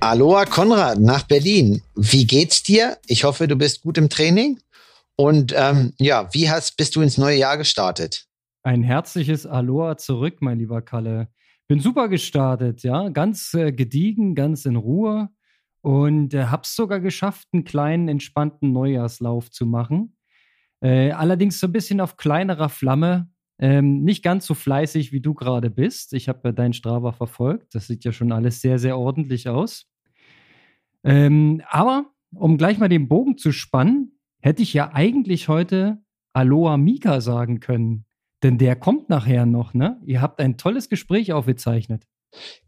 Aloha Konrad nach Berlin. Wie geht's dir? Ich hoffe, du bist gut im Training. Und ähm, ja, wie hast, bist du ins neue Jahr gestartet? Ein herzliches Aloha zurück, mein lieber Kalle. Bin super gestartet, ja, ganz äh, gediegen, ganz in Ruhe und äh, hab's sogar geschafft, einen kleinen entspannten Neujahrslauf zu machen. Äh, allerdings so ein bisschen auf kleinerer Flamme, ähm, nicht ganz so fleißig, wie du gerade bist. Ich habe ja deinen Strava verfolgt. Das sieht ja schon alles sehr, sehr ordentlich aus. Ähm, aber um gleich mal den Bogen zu spannen, hätte ich ja eigentlich heute Aloha Mika sagen können. Denn der kommt nachher noch, ne? Ihr habt ein tolles Gespräch aufgezeichnet.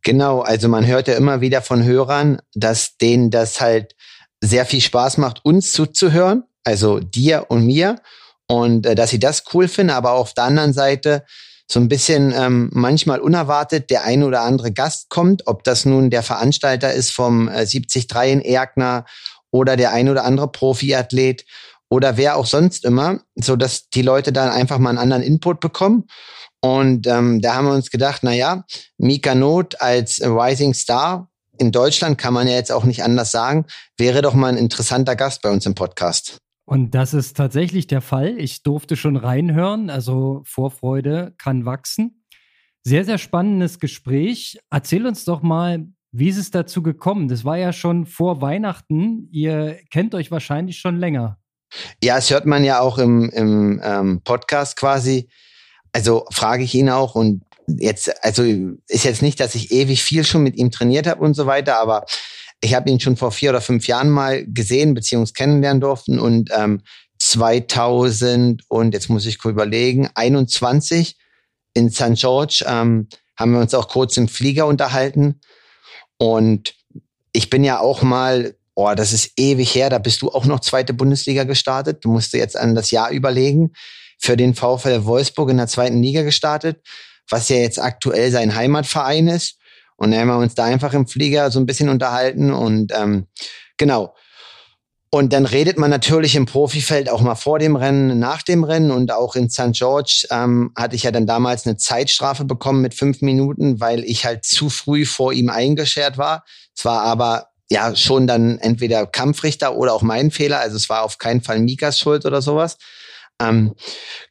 Genau, also man hört ja immer wieder von Hörern, dass denen das halt sehr viel Spaß macht, uns zuzuhören, also dir und mir und äh, dass sie das cool finden, aber auf der anderen Seite so ein bisschen ähm, manchmal unerwartet der ein oder andere Gast kommt, ob das nun der Veranstalter ist vom äh, 73 in Erkner oder der ein oder andere Profiathlet oder wer auch sonst immer, so dass die Leute dann einfach mal einen anderen Input bekommen. Und ähm, da haben wir uns gedacht, na ja, Mika Not als Rising Star in Deutschland kann man ja jetzt auch nicht anders sagen, wäre doch mal ein interessanter Gast bei uns im Podcast. Und das ist tatsächlich der Fall. Ich durfte schon reinhören, also Vorfreude kann wachsen. Sehr, sehr spannendes Gespräch. Erzähl uns doch mal, wie ist es dazu gekommen? Das war ja schon vor Weihnachten. Ihr kennt euch wahrscheinlich schon länger. Ja, es hört man ja auch im, im ähm, Podcast quasi. Also frage ich ihn auch und jetzt, also ist jetzt nicht, dass ich ewig viel schon mit ihm trainiert habe und so weiter, aber ich habe ihn schon vor vier oder fünf Jahren mal gesehen beziehungsweise kennenlernen durften und ähm, 2000 und jetzt muss ich kurz überlegen 21 in St. George ähm, haben wir uns auch kurz im Flieger unterhalten und ich bin ja auch mal, oh, das ist ewig her, da bist du auch noch zweite Bundesliga gestartet. Du musst dir jetzt an das Jahr überlegen. Für den VfL Wolfsburg in der zweiten Liga gestartet, was ja jetzt aktuell sein Heimatverein ist. Und dann haben wir uns da einfach im Flieger so ein bisschen unterhalten und ähm, genau. Und dann redet man natürlich im Profifeld auch mal vor dem Rennen, nach dem Rennen und auch in St. George ähm, hatte ich ja dann damals eine Zeitstrafe bekommen mit fünf Minuten, weil ich halt zu früh vor ihm eingeschert war. Es war aber ja schon dann entweder Kampfrichter oder auch mein Fehler. Also es war auf keinen Fall Mikas Schuld oder sowas. Ähm,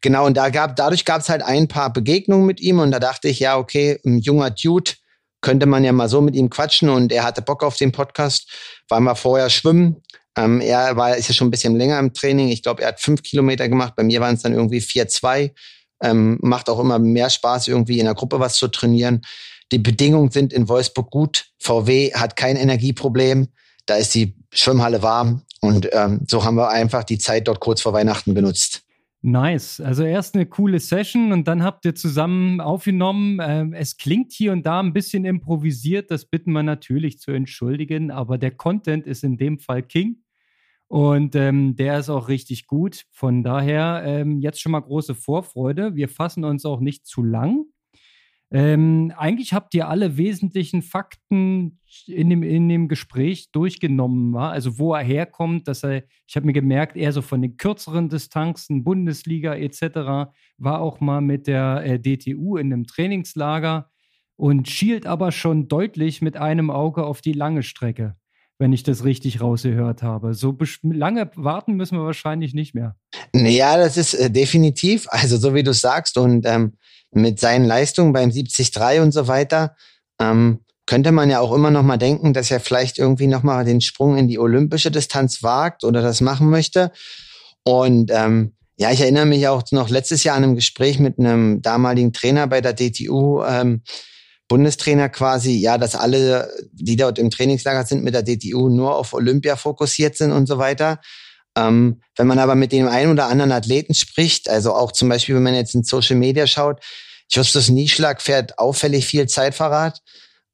genau, und da gab, dadurch gab es halt ein paar Begegnungen mit ihm und da dachte ich, ja, okay, ein junger Dude, könnte man ja mal so mit ihm quatschen und er hatte Bock auf den Podcast, waren wir vorher schwimmen. Ähm, er war, ist ja schon ein bisschen länger im Training. Ich glaube, er hat fünf Kilometer gemacht. Bei mir waren es dann irgendwie vier, zwei. Ähm, macht auch immer mehr Spaß, irgendwie in der Gruppe was zu trainieren. Die Bedingungen sind in Wolfsburg gut. VW hat kein Energieproblem. Da ist die Schwimmhalle warm. Und ähm, so haben wir einfach die Zeit dort kurz vor Weihnachten genutzt. Nice. Also erst eine coole Session und dann habt ihr zusammen aufgenommen. Ähm, es klingt hier und da ein bisschen improvisiert. Das bitten wir natürlich zu entschuldigen, aber der Content ist in dem Fall King. Und ähm, der ist auch richtig gut. Von daher ähm, jetzt schon mal große Vorfreude. Wir fassen uns auch nicht zu lang. Ähm, eigentlich habt ihr alle wesentlichen Fakten in dem, in dem Gespräch durchgenommen, war. Also wo er herkommt, dass er, ich habe mir gemerkt, eher so von den kürzeren Distanzen, Bundesliga etc., war auch mal mit der äh, DTU in einem Trainingslager und schielt aber schon deutlich mit einem Auge auf die lange Strecke, wenn ich das richtig rausgehört habe. So lange warten müssen wir wahrscheinlich nicht mehr. Ja, das ist äh, definitiv, also so wie du sagst und ähm mit seinen Leistungen beim 70-3 und so weiter, ähm, könnte man ja auch immer noch mal denken, dass er vielleicht irgendwie noch mal den Sprung in die olympische Distanz wagt oder das machen möchte. Und ähm, ja, ich erinnere mich auch noch letztes Jahr an einem Gespräch mit einem damaligen Trainer bei der DTU, ähm, Bundestrainer quasi, ja, dass alle, die dort im Trainingslager sind mit der DTU, nur auf Olympia fokussiert sind und so weiter. Ähm, wenn man aber mit dem einen oder anderen Athleten spricht, also auch zum Beispiel, wenn man jetzt in Social Media schaut, Justus Nieschlag fährt auffällig viel Zeitfahrrad.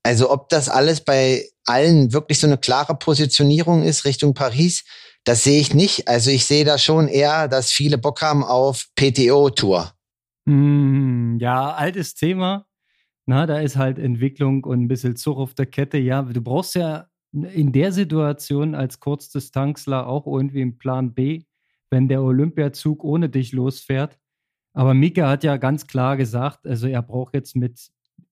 Also ob das alles bei allen wirklich so eine klare Positionierung ist Richtung Paris, das sehe ich nicht. Also ich sehe da schon eher, dass viele Bock haben auf PTO-Tour. Mm, ja, altes Thema. Na, da ist halt Entwicklung und ein bisschen Zug auf der Kette. Ja, du brauchst ja in der Situation als Kurzdistanzler auch irgendwie einen Plan B, wenn der Olympiazug ohne dich losfährt. Aber Mika hat ja ganz klar gesagt, also er braucht jetzt mit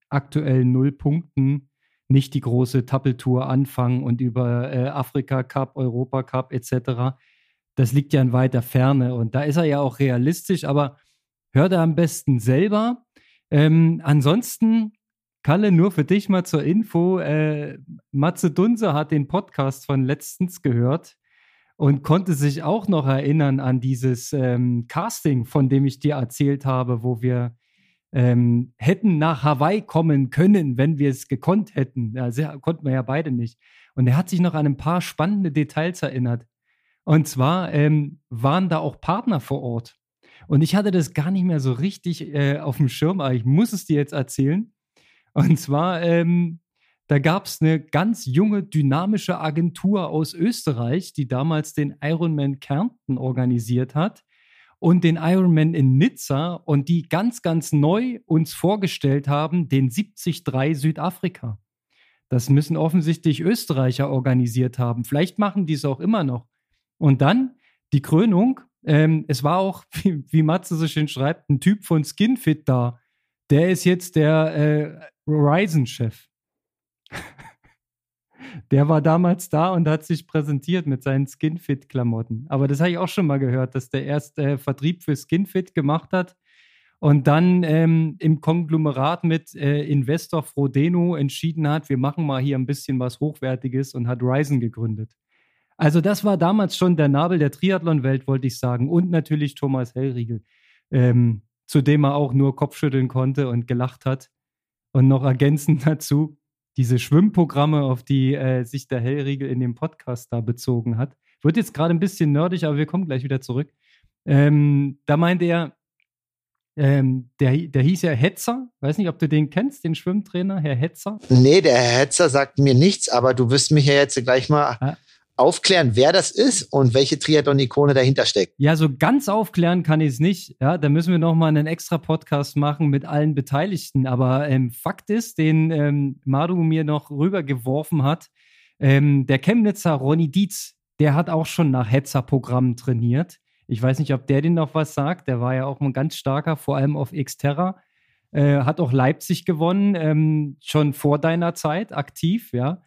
aktuell null Punkten nicht die große Tappeltour anfangen und über äh, Afrika Cup, Europa Cup etc. Das liegt ja in weiter Ferne und da ist er ja auch realistisch, aber hört er am besten selber. Ähm, ansonsten, Kalle, nur für dich mal zur Info, äh, Matze Dunse hat den Podcast von letztens gehört und konnte sich auch noch erinnern an dieses ähm, Casting, von dem ich dir erzählt habe, wo wir ähm, hätten nach Hawaii kommen können, wenn wir es gekonnt hätten. Sehr, konnten wir ja beide nicht. Und er hat sich noch an ein paar spannende Details erinnert. Und zwar ähm, waren da auch Partner vor Ort. Und ich hatte das gar nicht mehr so richtig äh, auf dem Schirm, aber ich muss es dir jetzt erzählen. Und zwar, ähm, da gab es eine ganz junge, dynamische Agentur aus Österreich, die damals den Ironman Kärnten organisiert hat und den Ironman in Nizza und die ganz, ganz neu uns vorgestellt haben, den 73 Südafrika. Das müssen offensichtlich Österreicher organisiert haben. Vielleicht machen die es auch immer noch. Und dann die Krönung. Ähm, es war auch, wie, wie Matze so schön schreibt, ein Typ von Skinfit da. Der ist jetzt der äh, Horizon-Chef. Der war damals da und hat sich präsentiert mit seinen Skinfit-Klamotten. Aber das habe ich auch schon mal gehört, dass der erst äh, Vertrieb für Skinfit gemacht hat und dann ähm, im Konglomerat mit äh, Investor Frodeno entschieden hat, wir machen mal hier ein bisschen was Hochwertiges und hat Ryzen gegründet. Also das war damals schon der Nabel der Triathlon-Welt, wollte ich sagen. Und natürlich Thomas Hellriegel, ähm, zu dem er auch nur Kopfschütteln konnte und gelacht hat. Und noch ergänzend dazu, diese Schwimmprogramme, auf die äh, sich der Hellriegel in dem Podcast da bezogen hat. Wird jetzt gerade ein bisschen nerdig, aber wir kommen gleich wieder zurück. Ähm, da meinte er, ähm, der, der hieß ja Hetzer. Weiß nicht, ob du den kennst, den Schwimmtrainer, Herr Hetzer. Nee, der Herr Hetzer sagt mir nichts, aber du wirst mich ja jetzt gleich mal ah aufklären, wer das ist und welche Triathlon-Ikone dahinter steckt. Ja, so ganz aufklären kann ich es nicht. Ja, da müssen wir noch mal einen extra Podcast machen mit allen Beteiligten. Aber ähm, Fakt ist, den ähm, Madu mir noch rübergeworfen hat, ähm, der Chemnitzer Ronny Dietz, der hat auch schon nach Hetzer-Programmen trainiert. Ich weiß nicht, ob der den noch was sagt. Der war ja auch ein ganz starker, vor allem auf Xterra. Äh, hat auch Leipzig gewonnen, ähm, schon vor deiner Zeit aktiv, ja.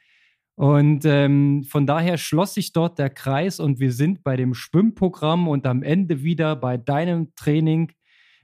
Und ähm, von daher schloss sich dort der Kreis und wir sind bei dem Schwimmprogramm und am Ende wieder bei deinem Training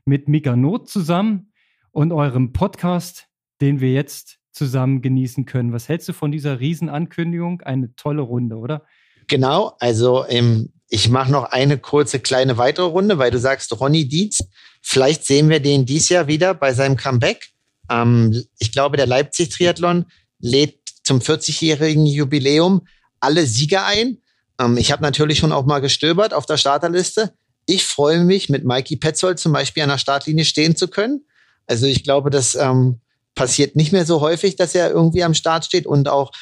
mit Mika Not zusammen und eurem Podcast, den wir jetzt zusammen genießen können. Was hältst du von dieser Riesenankündigung? Eine tolle Runde, oder? Genau, also ähm, ich mache noch eine kurze kleine weitere Runde, weil du sagst, Ronny Dietz, vielleicht sehen wir den dies Jahr wieder bei seinem Comeback. Ähm, ich glaube, der Leipzig-Triathlon lädt zum 40-jährigen Jubiläum alle Sieger ein. Ähm, ich habe natürlich schon auch mal gestöbert auf der Starterliste. Ich freue mich, mit Mikey Petzold zum Beispiel an der Startlinie stehen zu können. Also ich glaube, das ähm, passiert nicht mehr so häufig, dass er irgendwie am Start steht. Und auch,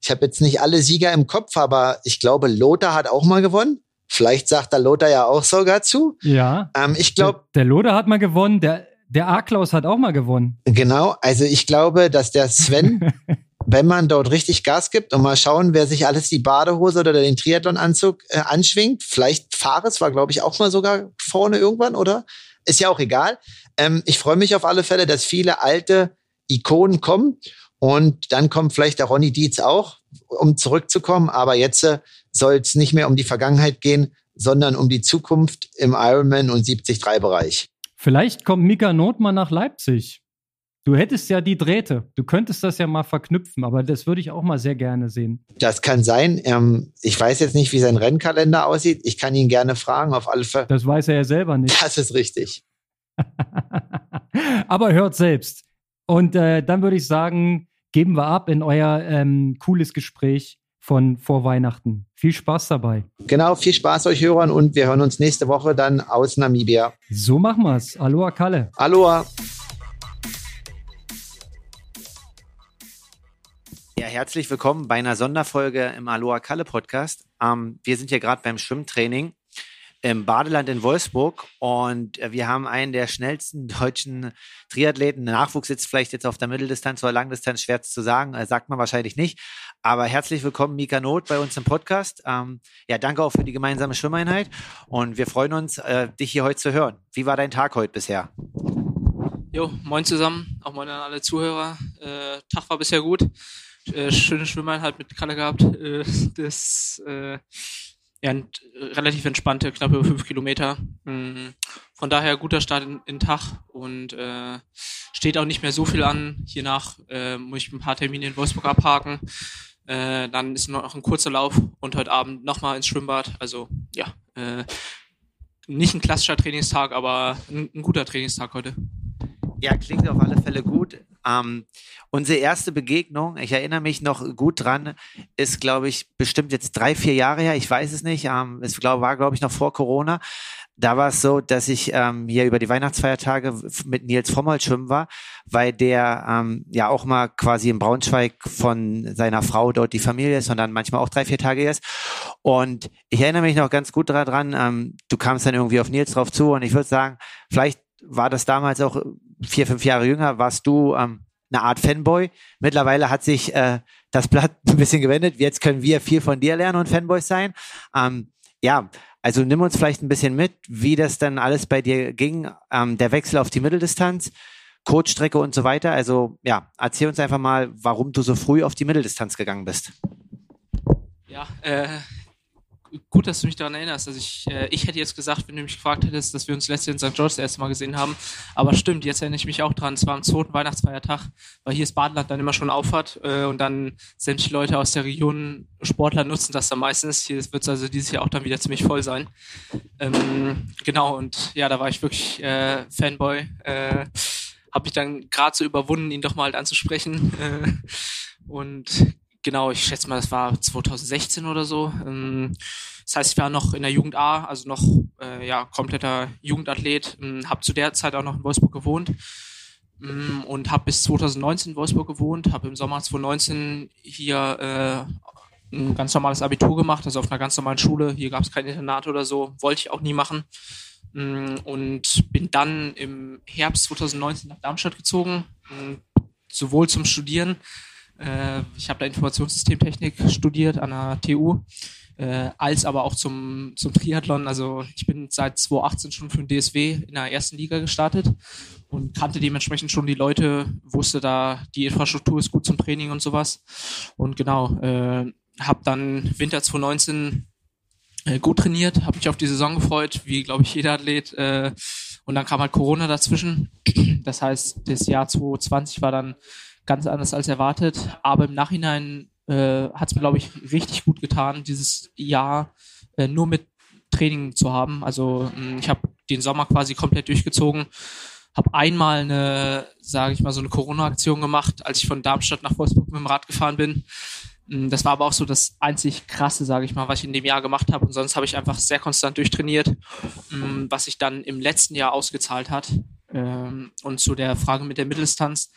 ich habe jetzt nicht alle Sieger im Kopf, aber ich glaube, Lothar hat auch mal gewonnen. Vielleicht sagt der Lothar ja auch sogar zu. Ja. Ähm, ich glaube. Der, der Lothar hat mal gewonnen, der, der A-Klaus hat auch mal gewonnen. Genau, also ich glaube, dass der Sven wenn man dort richtig Gas gibt und mal schauen, wer sich alles die Badehose oder den Triathlon-Anzug äh, anschwingt. Vielleicht Fares war, glaube ich, auch mal sogar vorne irgendwann, oder? Ist ja auch egal. Ähm, ich freue mich auf alle Fälle, dass viele alte Ikonen kommen. Und dann kommt vielleicht der Ronny Dietz auch, um zurückzukommen. Aber jetzt äh, soll es nicht mehr um die Vergangenheit gehen, sondern um die Zukunft im Ironman und 73-Bereich. Vielleicht kommt Mika Notmann nach Leipzig. Du hättest ja die Drähte. Du könntest das ja mal verknüpfen, aber das würde ich auch mal sehr gerne sehen. Das kann sein. Ähm, ich weiß jetzt nicht, wie sein Rennkalender aussieht. Ich kann ihn gerne fragen, auf alle Fälle. Das weiß er ja selber nicht. Das ist richtig. aber hört selbst. Und äh, dann würde ich sagen, geben wir ab in euer ähm, cooles Gespräch von vor Weihnachten. Viel Spaß dabei. Genau, viel Spaß euch Hörern und wir hören uns nächste Woche dann aus Namibia. So machen wir's. Aloha Kalle. Aloha. Ja, herzlich willkommen bei einer Sonderfolge im Aloha Kalle Podcast. Ähm, wir sind hier gerade beim Schwimmtraining im Badeland in Wolfsburg und äh, wir haben einen der schnellsten deutschen Triathleten. Nachwuchs sitzt vielleicht jetzt auf der Mitteldistanz oder Langdistanz, schwer zu sagen, äh, sagt man wahrscheinlich nicht. Aber herzlich willkommen, Mika Not, bei uns im Podcast. Ähm, ja, danke auch für die gemeinsame Schwimmeinheit und wir freuen uns, äh, dich hier heute zu hören. Wie war dein Tag heute bisher? Jo, moin zusammen, auch moin an alle Zuhörer. Äh, Tag war bisher gut. Äh, schöne Schwimmeinheit mit Kalle gehabt. Äh, das äh, ja, ein, relativ entspannte, knapp über fünf Kilometer. Mhm. Von daher guter Start in, in Tag und äh, steht auch nicht mehr so viel an. Hiernach äh, muss ich ein paar Termine in Wolfsburg abhaken. Äh, dann ist noch ein kurzer Lauf und heute Abend nochmal ins Schwimmbad. Also ja, äh, nicht ein klassischer Trainingstag, aber ein, ein guter Trainingstag heute. Ja, klingt auf alle Fälle gut. Ähm, unsere erste Begegnung, ich erinnere mich noch gut dran, ist, glaube ich, bestimmt jetzt drei, vier Jahre her, ich weiß es nicht. Ähm, es glaub, war, glaube ich, noch vor Corona. Da war es so, dass ich ähm, hier über die Weihnachtsfeiertage mit Nils Frommold schwimmen war, weil der ähm, ja auch mal quasi in Braunschweig von seiner Frau dort die Familie ist und dann manchmal auch drei, vier Tage ist. Und ich erinnere mich noch ganz gut daran, ähm, du kamst dann irgendwie auf Nils drauf zu und ich würde sagen, vielleicht war das damals auch vier, fünf Jahre jünger, warst du ähm, eine Art Fanboy. Mittlerweile hat sich äh, das Blatt ein bisschen gewendet. Jetzt können wir viel von dir lernen und Fanboys sein. Ähm, ja, also nimm uns vielleicht ein bisschen mit, wie das dann alles bei dir ging, ähm, der Wechsel auf die Mitteldistanz, Coachstrecke und so weiter. Also ja, erzähl uns einfach mal, warum du so früh auf die Mitteldistanz gegangen bist. Ja, äh, gut, dass du mich daran erinnerst. Also ich, äh, ich hätte jetzt gesagt, wenn du mich gefragt hättest, dass wir uns letztes Jahr in St. George das erste Mal gesehen haben. Aber stimmt, jetzt erinnere ich mich auch dran. Es war am zweiten Weihnachtsfeiertag, weil hier ist Badeland dann immer schon aufhat äh, und dann sämtliche Leute aus der Region, Sportler nutzen das dann meistens. Hier wird es also dieses Jahr auch dann wieder ziemlich voll sein. Ähm, genau, und ja, da war ich wirklich äh, Fanboy. Äh, habe mich dann gerade so überwunden, ihn doch mal halt anzusprechen. Äh, und genau, ich schätze mal, das war 2016 oder so. Ähm, das heißt, ich war noch in der Jugend A, also noch äh, ja kompletter Jugendathlet. Ähm, habe zu der Zeit auch noch in Wolfsburg gewohnt ähm, und habe bis 2019 in Wolfsburg gewohnt. Habe im Sommer 2019 hier äh, ein ganz normales Abitur gemacht, also auf einer ganz normalen Schule. Hier gab es kein Internat oder so, wollte ich auch nie machen. Und bin dann im Herbst 2019 nach Darmstadt gezogen, sowohl zum Studieren äh, ich habe da Informationssystemtechnik studiert an der TU, äh, als aber auch zum, zum Triathlon. Also ich bin seit 2018 schon für den DSW in der ersten Liga gestartet und kannte dementsprechend schon die Leute, wusste da, die Infrastruktur ist gut zum Training und sowas. Und genau, äh, habe dann Winter 2019 äh, gut trainiert, habe mich auf die Saison gefreut, wie glaube ich jeder Athlet. Äh, und dann kam halt Corona dazwischen. Das heißt, das Jahr 2020 war dann ganz anders als erwartet. Aber im Nachhinein äh, hat es mir, glaube ich, richtig gut getan, dieses Jahr äh, nur mit Training zu haben. Also hm, ich habe den Sommer quasi komplett durchgezogen. Habe einmal eine, sage ich mal, so eine Corona-Aktion gemacht, als ich von Darmstadt nach Wolfsburg mit dem Rad gefahren bin. Hm, das war aber auch so das einzig krasse, sage ich mal, was ich in dem Jahr gemacht habe. Und sonst habe ich einfach sehr konstant durchtrainiert, hm, was sich dann im letzten Jahr ausgezahlt hat. Ähm, und zu der Frage mit der Mitteldistanz,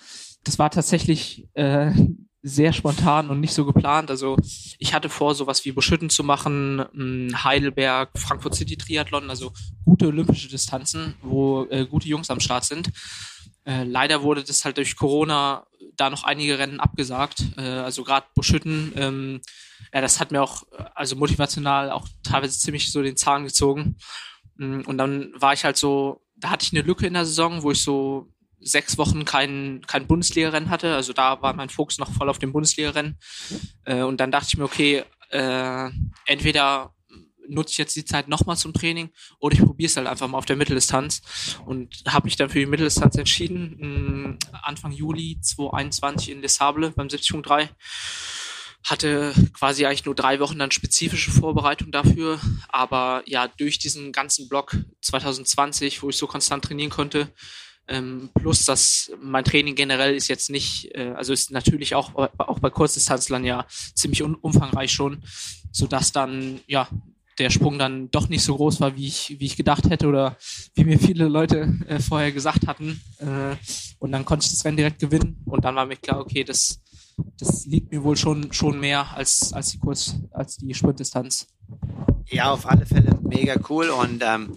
das war tatsächlich äh, sehr spontan und nicht so geplant. Also ich hatte vor, sowas wie Buschütten zu machen, hm, Heidelberg, Frankfurt City Triathlon, also gute olympische Distanzen, wo äh, gute Jungs am Start sind. Äh, leider wurde das halt durch Corona da noch einige Rennen abgesagt. Äh, also gerade Buschütten, ähm, ja, das hat mir auch, also motivational auch teilweise ziemlich so den Zahn gezogen. Hm, und dann war ich halt so, da hatte ich eine Lücke in der Saison, wo ich so sechs Wochen kein, kein Bundesliga-Rennen hatte. Also da war mein Fokus noch voll auf dem Bundesliga-Rennen. Äh, und dann dachte ich mir, okay, äh, entweder nutze ich jetzt die Zeit nochmal zum Training oder ich probiere es halt einfach mal auf der Mitteldistanz und habe mich dann für die Mitteldistanz entschieden. Anfang Juli 2021 in Les Sables beim 70.3 hatte quasi eigentlich nur drei Wochen dann spezifische Vorbereitung dafür, aber ja, durch diesen ganzen Block 2020, wo ich so konstant trainieren konnte, ähm, plus, dass mein Training generell ist jetzt nicht, äh, also ist natürlich auch, auch bei Kurzdistanzlern ja ziemlich umfangreich schon, so dass dann, ja, der Sprung dann doch nicht so groß war, wie ich, wie ich gedacht hätte oder wie mir viele Leute äh, vorher gesagt hatten. Äh, und dann konnte ich das Rennen direkt gewinnen und dann war mir klar, okay, das, das liegt mir wohl schon, schon mehr als, als die Kurz, als die Sprintdistanz. Ja, auf alle Fälle mega cool und ähm,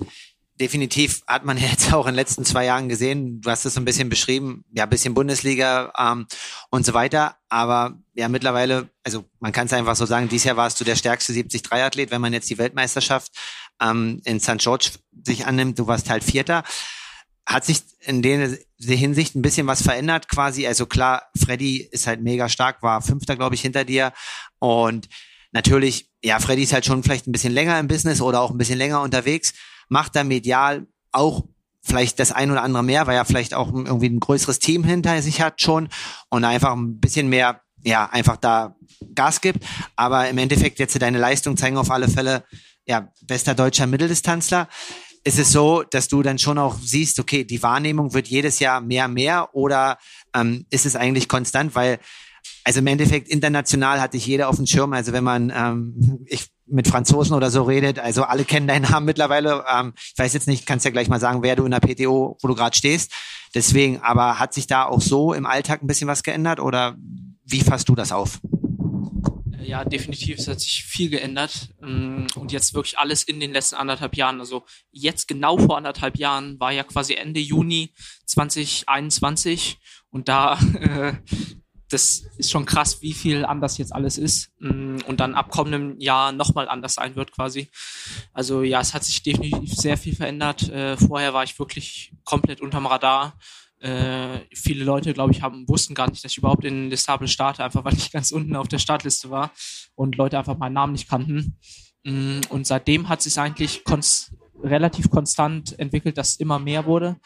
definitiv hat man jetzt auch in den letzten zwei Jahren gesehen, du hast es so ein bisschen beschrieben, ja, bisschen Bundesliga ähm, und so weiter, aber ja, mittlerweile, also man kann es einfach so sagen, dieses Jahr warst du der stärkste 73-Athlet, wenn man jetzt die Weltmeisterschaft ähm, in St. George sich annimmt, du warst halt Vierter. Hat sich in der Hinsicht ein bisschen was verändert quasi? Also klar, Freddy ist halt mega stark, war Fünfter, glaube ich, hinter dir und natürlich, ja, Freddy ist halt schon vielleicht ein bisschen länger im Business oder auch ein bisschen länger unterwegs macht da medial auch vielleicht das ein oder andere mehr, weil er vielleicht auch irgendwie ein größeres Team hinter sich hat schon und einfach ein bisschen mehr, ja, einfach da Gas gibt. Aber im Endeffekt jetzt deine Leistung zeigen auf alle Fälle, ja, bester deutscher Mitteldistanzler. Ist es so, dass du dann schon auch siehst, okay, die Wahrnehmung wird jedes Jahr mehr, mehr oder ähm, ist es eigentlich konstant? Weil also im Endeffekt international hatte ich jeder auf dem Schirm. Also wenn man ähm, ich mit Franzosen oder so redet, also alle kennen deinen Namen mittlerweile. Ähm, ich weiß jetzt nicht, kannst ja gleich mal sagen, wer du in der PTO, wo du gerade stehst. Deswegen, aber hat sich da auch so im Alltag ein bisschen was geändert oder wie fasst du das auf? Ja, definitiv. Es hat sich viel geändert. Ähm, und jetzt wirklich alles in den letzten anderthalb Jahren. Also jetzt genau vor anderthalb Jahren war ja quasi Ende Juni 2021. Und da äh, das ist schon krass, wie viel anders jetzt alles ist mm, und dann ab kommendem Jahr nochmal anders sein wird quasi. Also ja, es hat sich definitiv sehr viel verändert. Äh, vorher war ich wirklich komplett unterm Radar. Äh, viele Leute, glaube ich, haben, wussten gar nicht, dass ich überhaupt in Listable starte, einfach weil ich ganz unten auf der Startliste war und Leute einfach meinen Namen nicht kannten. Mm, und seitdem hat sich eigentlich konst relativ konstant entwickelt, dass immer mehr wurde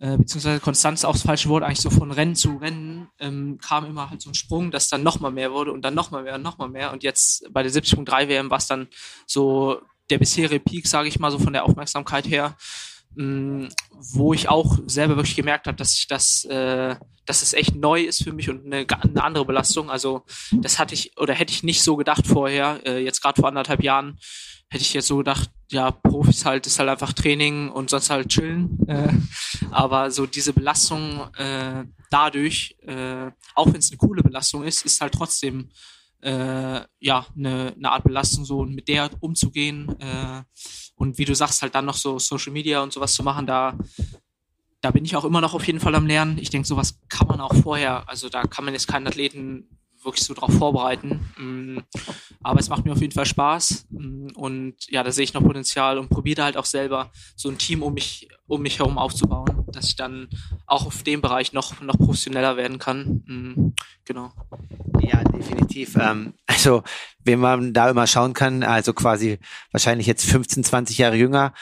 äh, beziehungsweise Konstanz auch das falsche Wort, eigentlich so von Rennen zu Rennen, ähm, kam immer halt so ein Sprung, dass dann nochmal mehr wurde und dann nochmal mehr und nochmal mehr. Und jetzt bei der 70.3 WM war es dann so der bisherige Peak, sage ich mal, so von der Aufmerksamkeit her, mh, mm, wo ich auch selber wirklich gemerkt habe, dass ich das, äh, dass es echt neu ist für mich und eine, eine andere Belastung. Also das hatte ich oder hätte ich nicht so gedacht vorher, äh, jetzt gerade vor anderthalb Jahren hätte ich jetzt so gedacht, ja, Profis halt ist halt einfach Training und sonst halt chillen. Äh, aber so diese Belastung äh, dadurch, äh, auch wenn es eine coole Belastung ist, ist halt trotzdem äh, ja eine, eine Art Belastung so und mit der umzugehen äh, und wie du sagst halt dann noch so Social Media und sowas zu machen, da da bin ich auch immer noch auf jeden Fall am Lernen. Ich denke, sowas kann man auch vorher, also da kann man jetzt keinen Athleten wirklich so drauf vorbereiten. Mm, aber es macht mir auf jeden Fall Spaß mm, und ja, da sehe ich noch Potenzial und probiere halt auch selber so ein Team um mich um mich herum aufzubauen, dass ich dann auch auf dem Bereich noch noch professioneller werden kann. Mm, genau. Ja, definitiv. Ähm, also, wenn man da immer schauen kann, also quasi wahrscheinlich jetzt 15, 20 Jahre jünger,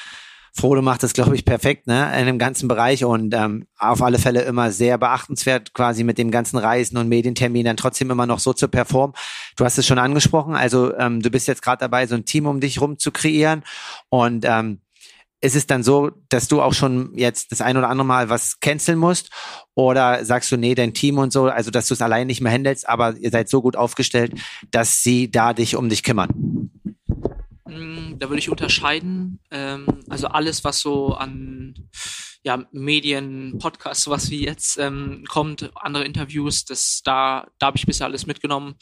Frodo macht das, glaube ich, perfekt, ne, in dem ganzen Bereich und ähm, auf alle Fälle immer sehr beachtenswert, quasi mit dem ganzen Reisen und Medientermin dann trotzdem immer noch so zu performen. Du hast es schon angesprochen, also ähm, du bist jetzt gerade dabei, so ein Team um dich rum zu kreieren und ähm, ist es dann so, dass du auch schon jetzt das ein oder andere Mal was canceln musst? Oder sagst du, nee, dein Team und so, also dass du es allein nicht mehr handelst, aber ihr seid so gut aufgestellt, dass sie da dich um dich kümmern? Da würde ich unterscheiden. Ähm, also alles, was so an ja, Medien, Podcasts, sowas wie jetzt ähm, kommt, andere Interviews, das da, da habe ich bisher alles mitgenommen.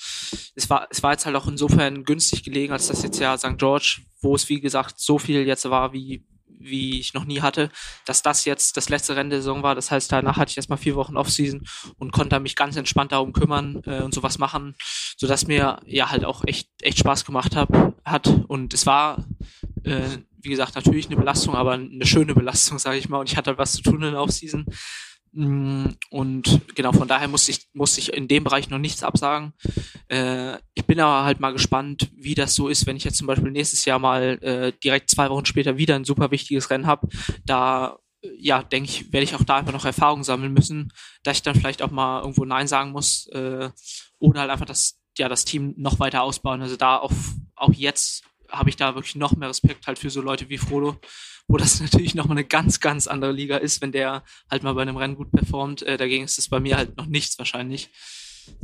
Es war, es war jetzt halt auch insofern günstig gelegen, als das jetzt ja St. George, wo es wie gesagt so viel jetzt war wie wie ich noch nie hatte, dass das jetzt das letzte Rennen der Saison war. Das heißt, danach hatte ich erstmal vier Wochen Offseason und konnte mich ganz entspannt darum kümmern äh, und sowas machen, sodass mir ja halt auch echt, echt Spaß gemacht hab, hat. Und es war, äh, wie gesagt, natürlich eine Belastung, aber eine schöne Belastung, sage ich mal. Und ich hatte halt was zu tun in der Offseason. Mm, und genau, von daher muss ich, muss ich in dem Bereich noch nichts absagen. Äh, ich bin aber halt mal gespannt, wie das so ist, wenn ich jetzt zum Beispiel nächstes Jahr mal äh, direkt zwei Wochen später wieder ein super wichtiges Rennen habe. Da, ja, denke ich, werde ich auch da einfach noch Erfahrung sammeln müssen, dass ich dann vielleicht auch mal irgendwo Nein sagen muss äh, oder halt einfach das, ja, das Team noch weiter ausbauen. Also da auf, auch jetzt habe ich da wirklich noch mehr Respekt halt für so Leute wie Frodo, wo das natürlich nochmal eine ganz, ganz andere Liga ist, wenn der halt mal bei einem Rennen gut performt. Äh, dagegen ist es bei mir halt noch nichts wahrscheinlich.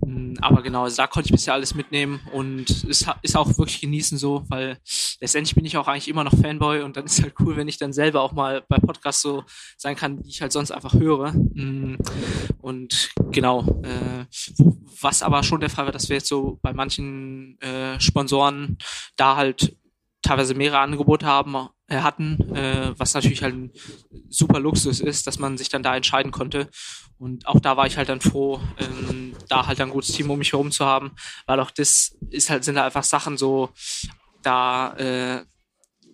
Mm, aber genau, also da konnte ich bisher alles mitnehmen und es ist auch wirklich genießen so, weil letztendlich bin ich auch eigentlich immer noch Fanboy und dann ist halt cool, wenn ich dann selber auch mal bei Podcasts so sein kann, die ich halt sonst einfach höre. Mm, und genau, äh, was aber schon der Fall war, dass wir jetzt so bei manchen äh, Sponsoren da halt teilweise mehrere Angebote haben, äh, hatten, äh, was natürlich halt ein super Luxus ist, dass man sich dann da entscheiden konnte. Und auch da war ich halt dann froh, ähm, da halt ein gutes Team um mich herum zu haben, weil auch das ist halt, sind halt einfach Sachen so, da, äh,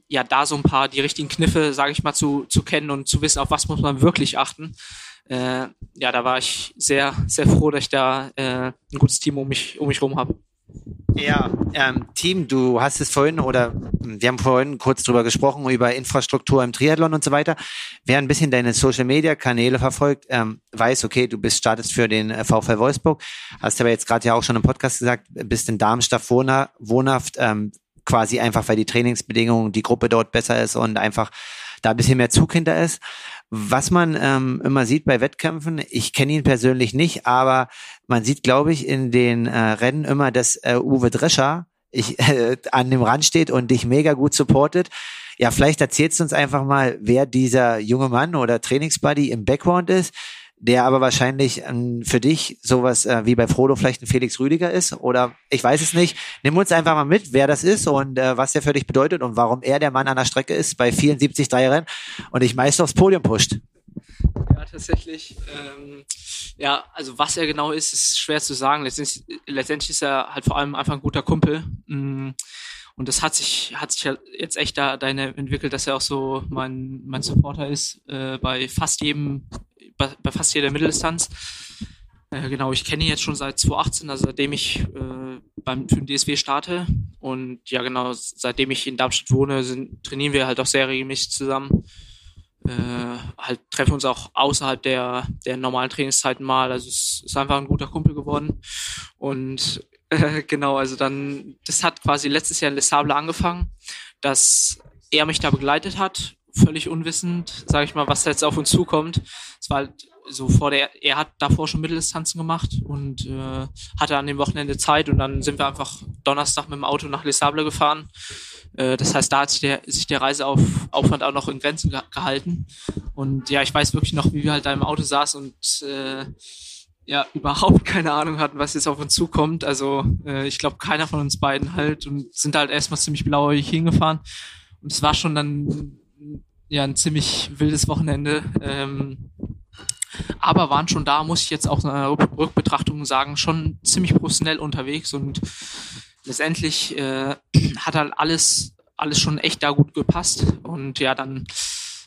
ja, da so ein paar die richtigen Kniffe, sage ich mal, zu, zu kennen und zu wissen, auf was muss man wirklich achten. Äh, ja, da war ich sehr, sehr froh, dass ich da äh, ein gutes Team um mich, um mich herum habe. Ja, ähm, Team, du hast es vorhin oder wir haben vorhin kurz drüber gesprochen, über Infrastruktur im Triathlon und so weiter. Wer ein bisschen deine Social-Media-Kanäle verfolgt, ähm, weiß, okay, du bist startest für den äh, VfL Wolfsburg, hast aber jetzt gerade ja auch schon im Podcast gesagt, bist in Darmstadt wohnhaft, ähm, quasi einfach, weil die Trainingsbedingungen, die Gruppe dort besser ist und einfach da ein bisschen mehr Zug hinter ist. Was man ähm, immer sieht bei Wettkämpfen, ich kenne ihn persönlich nicht, aber man sieht, glaube ich, in den äh, Rennen immer, dass äh, Uwe Drescher ich, äh, an dem Rand steht und dich mega gut supportet. Ja, vielleicht erzählst du uns einfach mal, wer dieser junge Mann oder Trainingsbuddy im Background ist, der aber wahrscheinlich ähm, für dich sowas äh, wie bei Frodo vielleicht ein Felix Rüdiger ist oder ich weiß es nicht. Nimm uns einfach mal mit, wer das ist und äh, was der für dich bedeutet und warum er der Mann an der Strecke ist bei 74 Rennen und dich meist aufs Podium pusht. Tatsächlich. Ähm, ja, also was er genau ist, ist schwer zu sagen. Letztendlich, letztendlich ist er halt vor allem einfach ein guter Kumpel. Mm, und das hat sich, hat sich jetzt echt da, da entwickelt, dass er auch so mein, mein Supporter ist äh, bei fast jedem bei, bei fast jeder Mitteldistanz. Äh, genau, ich kenne ihn jetzt schon seit 2018, also seitdem ich äh, beim für den DSW starte. Und ja, genau, seitdem ich in Darmstadt wohne, sind, trainieren wir halt auch sehr regelmäßig zusammen. Äh, halt treffen uns auch außerhalb der, der normalen Trainingszeiten mal. Also es ist einfach ein guter Kumpel geworden. Und äh, genau, also dann, das hat quasi letztes Jahr in Les Sables angefangen, dass er mich da begleitet hat völlig unwissend, sage ich mal, was jetzt auf uns zukommt. Es war halt so vor der, er hat davor schon Mitteldistanzen gemacht und äh, hatte an dem Wochenende Zeit und dann sind wir einfach Donnerstag mit dem Auto nach Les Sables gefahren. Äh, das heißt, da hat sich der, sich der Reiseaufwand auch noch in Grenzen ge gehalten. Und ja, ich weiß wirklich noch, wie wir halt da im Auto saßen und äh, ja, überhaupt keine Ahnung hatten, was jetzt auf uns zukommt. Also äh, ich glaube, keiner von uns beiden halt und sind halt erstmal ziemlich blauäugig hingefahren. Und es war schon dann ja ein ziemlich wildes Wochenende. Ähm, aber waren schon da, muss ich jetzt auch in einer Rückbetrachtung sagen, schon ziemlich professionell unterwegs und letztendlich äh, hat halt alles, alles schon echt da gut gepasst. Und ja, dann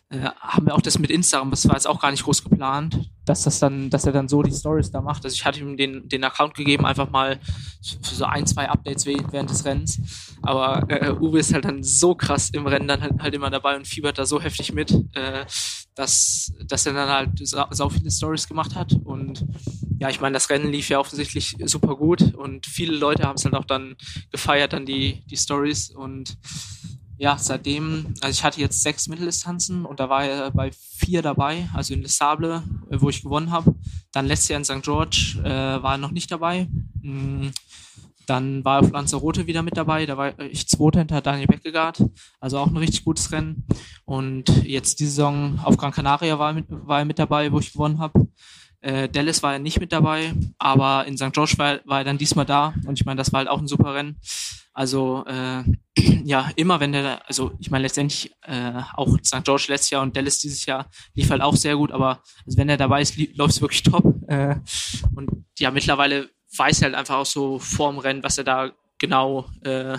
äh, haben wir auch das mit Instagram, das war jetzt auch gar nicht groß geplant, dass das dann, dass er dann so die Stories da macht. Also ich hatte ihm den, den Account gegeben, einfach mal für so ein, zwei Updates während des Rennens. Aber äh, Uwe ist halt dann so krass im Rennen dann halt, halt immer dabei und fiebert da so heftig mit, äh, dass, dass er dann halt sau, sau viele Stories gemacht hat. Und ja, ich meine, das Rennen lief ja offensichtlich super gut und viele Leute haben es halt auch dann gefeiert, dann die, die Stories und ja, seitdem, also ich hatte jetzt sechs Mitteldistanzen und da war er bei vier dabei, also in Les Sables, äh, wo ich gewonnen habe. Dann letztes Jahr in St. George äh, war er noch nicht dabei. Mm, dann war Lanzarote wieder mit dabei, da war ich Zweiter hinter Daniel Beckegaard, also auch ein richtig gutes Rennen. Und jetzt die Saison auf Gran Canaria war er mit, war er mit dabei, wo ich gewonnen habe. Äh, Dallas war er nicht mit dabei, aber in St. George war, war er dann diesmal da und ich meine, das war halt auch ein super Rennen. Also äh, ja, immer wenn der, also ich meine letztendlich äh, auch St. George letztes Jahr und Dallas dieses Jahr lief halt auch sehr gut, aber also wenn er dabei ist, läuft es wirklich top. Äh, und ja, mittlerweile weiß halt einfach auch so vorm Rennen, was er da genau, äh,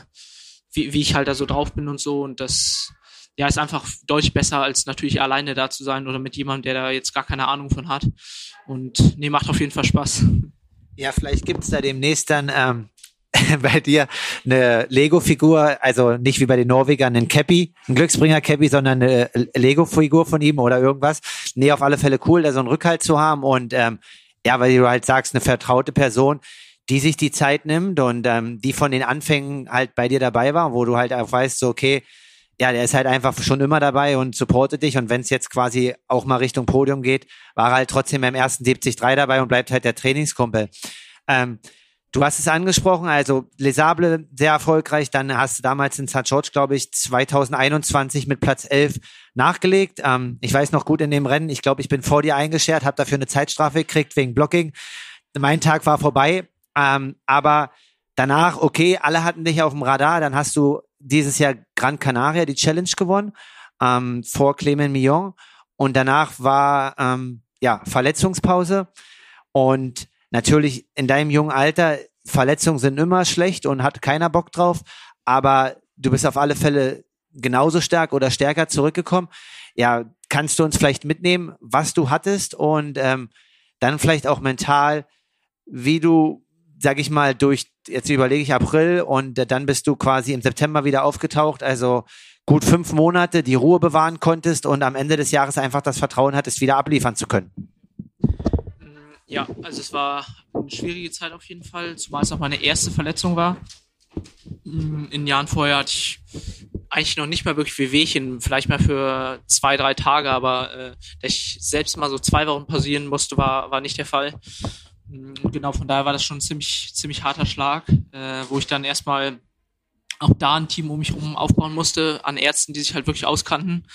wie, wie ich halt da so drauf bin und so. Und das ja ist einfach deutlich besser, als natürlich alleine da zu sein oder mit jemandem, der da jetzt gar keine Ahnung von hat. Und nee, macht auf jeden Fall Spaß. Ja, vielleicht gibt's da demnächst dann ähm, bei dir eine Lego-Figur, also nicht wie bei den Norwegern ein Cappy, ein Glücksbringer-Cappy, sondern eine Lego-Figur von ihm oder irgendwas. Nee, auf alle Fälle cool, da so einen Rückhalt zu haben und ähm, ja, weil du halt sagst, eine vertraute Person, die sich die Zeit nimmt und ähm, die von den Anfängen halt bei dir dabei war, wo du halt auch weißt, so okay, ja, der ist halt einfach schon immer dabei und supportet dich und wenn es jetzt quasi auch mal Richtung Podium geht, war er halt trotzdem beim ersten 73 dabei und bleibt halt der Trainingskumpel. Ähm, Du hast es angesprochen, also Lesable sehr erfolgreich. Dann hast du damals in St. George, glaube ich, 2021 mit Platz 11 nachgelegt. Ähm, ich weiß noch gut in dem Rennen, ich glaube, ich bin vor dir eingeschert, habe dafür eine Zeitstrafe gekriegt wegen Blocking. Mein Tag war vorbei, ähm, aber danach, okay, alle hatten dich auf dem Radar, dann hast du dieses Jahr Gran Canaria die Challenge gewonnen ähm, vor Clement Millon und danach war ähm, ja Verletzungspause und natürlich in deinem jungen Alter Verletzungen sind immer schlecht und hat keiner Bock drauf, aber du bist auf alle Fälle genauso stark oder stärker zurückgekommen. Ja, kannst du uns vielleicht mitnehmen, was du hattest und ähm, dann vielleicht auch mental, wie du, sag ich mal, durch, jetzt überlege ich April und äh, dann bist du quasi im September wieder aufgetaucht, also gut fünf Monate die Ruhe bewahren konntest und am Ende des Jahres einfach das Vertrauen hattest, wieder abliefern zu können. Ja, also es war eine schwierige Zeit auf jeden Fall, zumal es auch meine erste Verletzung war. In den Jahren vorher hatte ich eigentlich noch nicht mal wirklich Wehwehchen, vielleicht mal für zwei, drei Tage, aber äh, dass ich selbst mal so zwei Wochen pausieren musste, war, war nicht der Fall. Und genau, von daher war das schon ein ziemlich, ziemlich harter Schlag, äh, wo ich dann erstmal auch da ein Team um mich herum aufbauen musste, an Ärzten, die sich halt wirklich auskannten.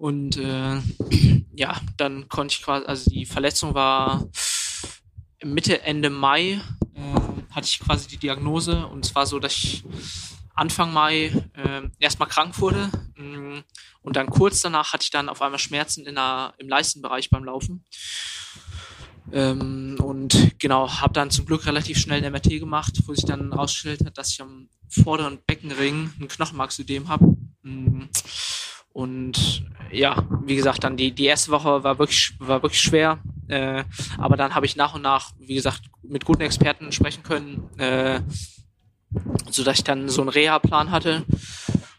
Und äh, ja, dann konnte ich quasi, also die Verletzung war Mitte, Ende Mai, äh, hatte ich quasi die Diagnose und es war so, dass ich Anfang Mai äh, erstmal krank wurde mh, und dann kurz danach hatte ich dann auf einmal Schmerzen in der, im Leistenbereich beim Laufen. Ähm, und genau, habe dann zum Glück relativ schnell ein MRT gemacht, wo sich dann herausgestellt hat, dass ich am vorderen Beckenring ein Knochenmarksödem habe. Und ja, wie gesagt, dann die, die erste Woche war wirklich, war wirklich schwer. Äh, aber dann habe ich nach und nach, wie gesagt, mit guten Experten sprechen können, äh, so dass ich dann so einen Reha-Plan hatte.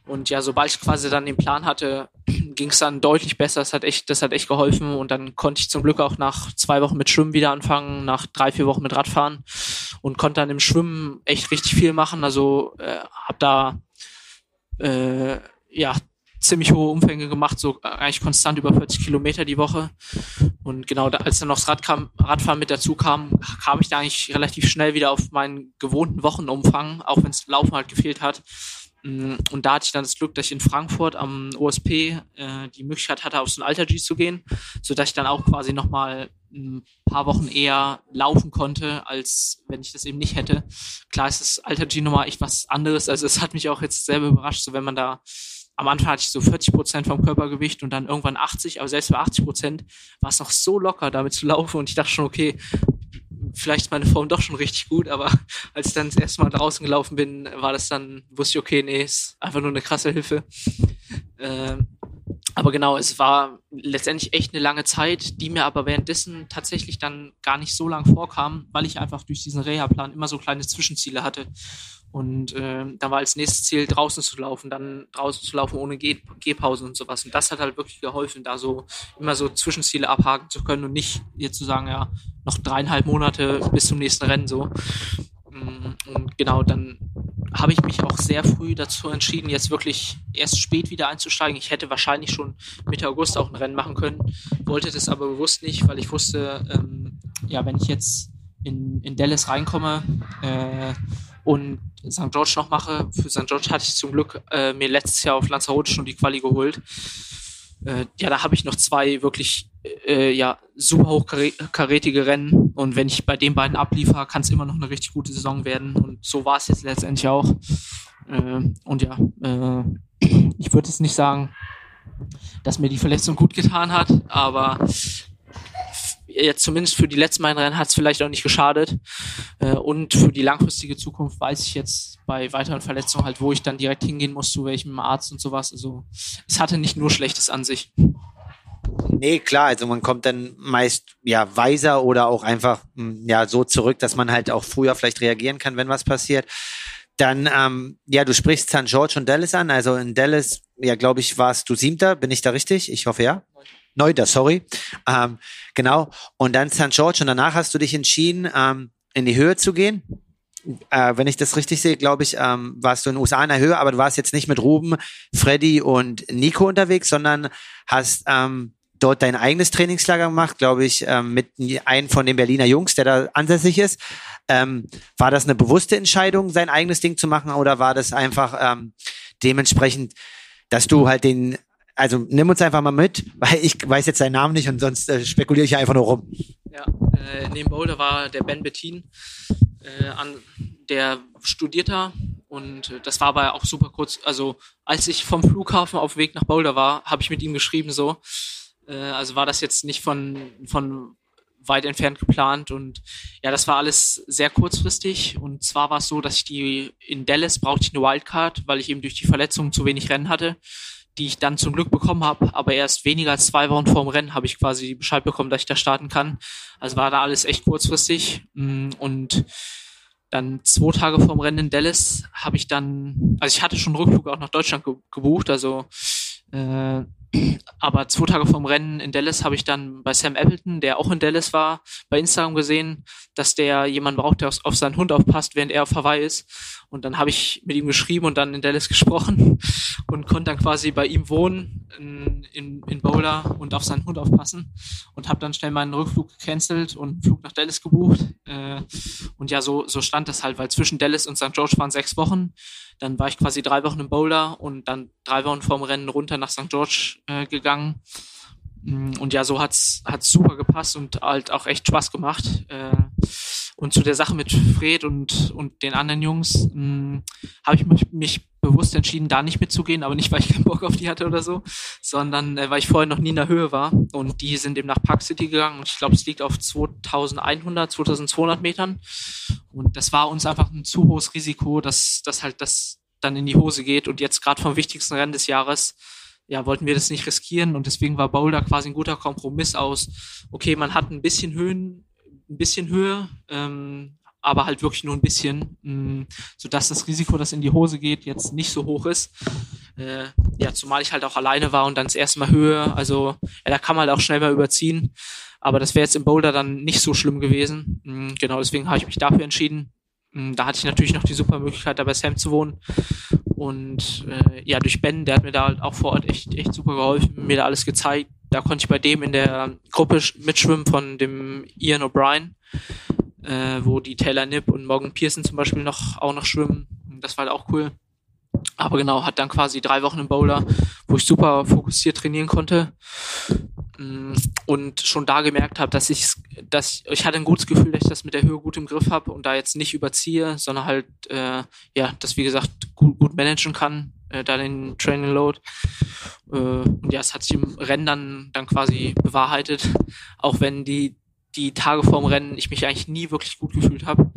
Und ja, sobald ich quasi dann den Plan hatte, ging es dann deutlich besser. Das hat echt, das hat echt geholfen. Und dann konnte ich zum Glück auch nach zwei Wochen mit Schwimmen wieder anfangen, nach drei, vier Wochen mit Radfahren und konnte dann im Schwimmen echt richtig viel machen. Also äh, habe da äh, ja ziemlich hohe Umfänge gemacht, so eigentlich konstant über 40 Kilometer die Woche. Und genau, da, als dann noch das Rad kam, Radfahren mit dazu kam, kam ich da eigentlich relativ schnell wieder auf meinen gewohnten Wochenumfang, auch wenn es Laufen halt gefehlt hat. Mm, und da hatte ich dann das Glück, dass ich in Frankfurt am OSP äh, die Möglichkeit hatte, auf so ein Alter G zu gehen, so dass ich dann auch quasi nochmal ein paar Wochen eher laufen konnte, als wenn ich das eben nicht hätte. Klar ist das Alter G nochmal echt was anderes. Also es hat mich auch jetzt selber überrascht, so wenn man da am Anfang hatte ich so 40 Prozent vom Körpergewicht und dann irgendwann 80, aber selbst bei 80 Prozent war es noch so locker, damit zu laufen und ich dachte schon, okay, vielleicht ist meine Form doch schon richtig gut, aber als ich dann das erste Mal draußen gelaufen bin, war das dann, wusste ich, okay, nee, ist einfach nur eine krasse Hilfe. Ähm, aber genau, es war letztendlich echt eine lange Zeit, die mir aber währenddessen tatsächlich dann gar nicht so lang vorkam, weil ich einfach durch diesen Reha-Plan immer so kleine Zwischenziele hatte. Und äh, da war als nächstes Ziel draußen zu laufen, dann draußen zu laufen ohne Geh Gehpausen und sowas. Und das hat halt wirklich geholfen, da so immer so Zwischenziele abhaken zu können und nicht jetzt zu sagen, ja, noch dreieinhalb Monate bis zum nächsten Rennen so. Mm, und genau, dann habe ich mich auch sehr früh dazu entschieden, jetzt wirklich erst spät wieder einzusteigen. Ich hätte wahrscheinlich schon Mitte August auch ein Rennen machen können, wollte das aber bewusst nicht, weil ich wusste, ähm, ja, wenn ich jetzt in, in Dallas reinkomme äh, und St. George noch mache, für St. George hatte ich zum Glück äh, mir letztes Jahr auf Lanzarote schon die Quali geholt. Äh, ja, da habe ich noch zwei wirklich äh, ja, super hochkarätige Rennen und wenn ich bei den beiden abliefer, kann es immer noch eine richtig gute Saison werden und so war es jetzt letztendlich auch. Äh, und ja, äh, ich würde jetzt nicht sagen, dass mir die Verletzung gut getan hat, aber jetzt zumindest für die letzten beiden Rennen hat es vielleicht auch nicht geschadet. Äh, und für die langfristige Zukunft weiß ich jetzt bei weiteren Verletzungen halt, wo ich dann direkt hingehen muss, zu welchem Arzt und sowas. Also es hatte nicht nur Schlechtes an sich. Nee, klar, also man kommt dann meist ja weiser oder auch einfach hm, ja so zurück, dass man halt auch früher vielleicht reagieren kann, wenn was passiert. Dann, ähm, ja, du sprichst St. George und Dallas an. Also in Dallas, ja, glaube ich, warst du Siebter. Bin ich da richtig? Ich hoffe ja. Neuter, sorry. Ähm, genau. Und dann St. George und danach hast du dich entschieden, ähm, in die Höhe zu gehen. Äh, wenn ich das richtig sehe, glaube ich, ähm, warst du in den USA in der Höhe, aber du warst jetzt nicht mit Ruben, Freddy und Nico unterwegs, sondern hast ähm, dort dein eigenes Trainingslager gemacht, glaube ich, ähm, mit einem von den Berliner Jungs, der da ansässig ist. Ähm, war das eine bewusste Entscheidung, sein eigenes Ding zu machen, oder war das einfach ähm, dementsprechend, dass du halt den also nimm uns einfach mal mit, weil ich weiß jetzt seinen Namen nicht und sonst äh, spekuliere ich einfach nur rum. Ja, äh, neben Boulder war der Ben Bettin, äh, an, der studiert da Und das war aber auch super kurz. Also als ich vom Flughafen auf Weg nach Boulder war, habe ich mit ihm geschrieben so. Äh, also war das jetzt nicht von, von weit entfernt geplant und ja, das war alles sehr kurzfristig und zwar war es so, dass ich die in Dallas brauchte ich eine Wildcard, weil ich eben durch die Verletzung zu wenig Rennen hatte, die ich dann zum Glück bekommen habe, aber erst weniger als zwei Wochen vorm Rennen habe ich quasi Bescheid bekommen, dass ich da starten kann. Also war da alles echt kurzfristig mm, und dann zwei Tage vorm Rennen in Dallas habe ich dann, also ich hatte schon Rückflug auch nach Deutschland gebucht, also äh, aber zwei Tage vorm Rennen in Dallas habe ich dann bei Sam Appleton, der auch in Dallas war, bei Instagram gesehen, dass der jemanden braucht, der auf seinen Hund aufpasst, während er auf Hawaii ist. Und dann habe ich mit ihm geschrieben und dann in Dallas gesprochen und konnte dann quasi bei ihm wohnen in, in, in Boulder und auf seinen Hund aufpassen und habe dann schnell meinen Rückflug gecancelt und einen Flug nach Dallas gebucht. Äh, und ja, so, so stand das halt, weil zwischen Dallas und St. George waren sechs Wochen. Dann war ich quasi drei Wochen in Boulder und dann drei Wochen vorm Rennen runter nach St. George äh, gegangen. Mm, und ja, so hat's hat's super gepasst und halt auch echt Spaß gemacht. Äh, und zu der Sache mit Fred und, und den anderen Jungs hm, habe ich mich, mich bewusst entschieden, da nicht mitzugehen, aber nicht, weil ich keinen Bock auf die hatte oder so, sondern äh, weil ich vorher noch nie in der Höhe war. Und die sind eben nach Park City gegangen und ich glaube, es liegt auf 2100, 2200 Metern. Und das war uns einfach ein zu hohes Risiko, dass, dass halt das dann in die Hose geht. Und jetzt gerade vom wichtigsten Rennen des Jahres ja, wollten wir das nicht riskieren und deswegen war Boulder quasi ein guter Kompromiss aus, okay, man hat ein bisschen Höhen, ein bisschen Höhe, ähm, aber halt wirklich nur ein bisschen, mh, mm, sodass das Risiko, dass in die Hose geht, jetzt nicht so hoch ist. Äh, ja, zumal ich halt auch alleine war und dann das erste Mal Höhe, also ja, da kann man halt auch schnell mal überziehen. Aber das wäre jetzt im Boulder dann nicht so schlimm gewesen. Mhm, genau, deswegen habe ich mich dafür entschieden. Mhm, da hatte ich natürlich noch die super Möglichkeit, da bei Sam zu wohnen. Und äh, ja, durch Ben, der hat mir da halt auch vor Ort echt, echt super geholfen, mir da alles gezeigt. Da konnte ich bei dem in der Gruppe mitschwimmen von dem Ian O'Brien äh, wo die Taylor Nipp und Morgan Pearson zum Beispiel noch auch noch schwimmen. Das war halt auch cool. Aber genau, hat dann quasi drei Wochen im Bowler, wo ich super fokussiert trainieren konnte und schon da gemerkt habe, dass ich, dass ich hatte ein gutes Gefühl, dass ich das mit der Höhe gut im Griff habe und da jetzt nicht überziehe, sondern halt äh, ja, das wie gesagt gut, gut managen kann, äh, da den Training Load. Äh, und ja, es hat sich im Rennen dann, dann quasi bewahrheitet, auch wenn die die Tage vorm Rennen ich mich eigentlich nie wirklich gut gefühlt habe.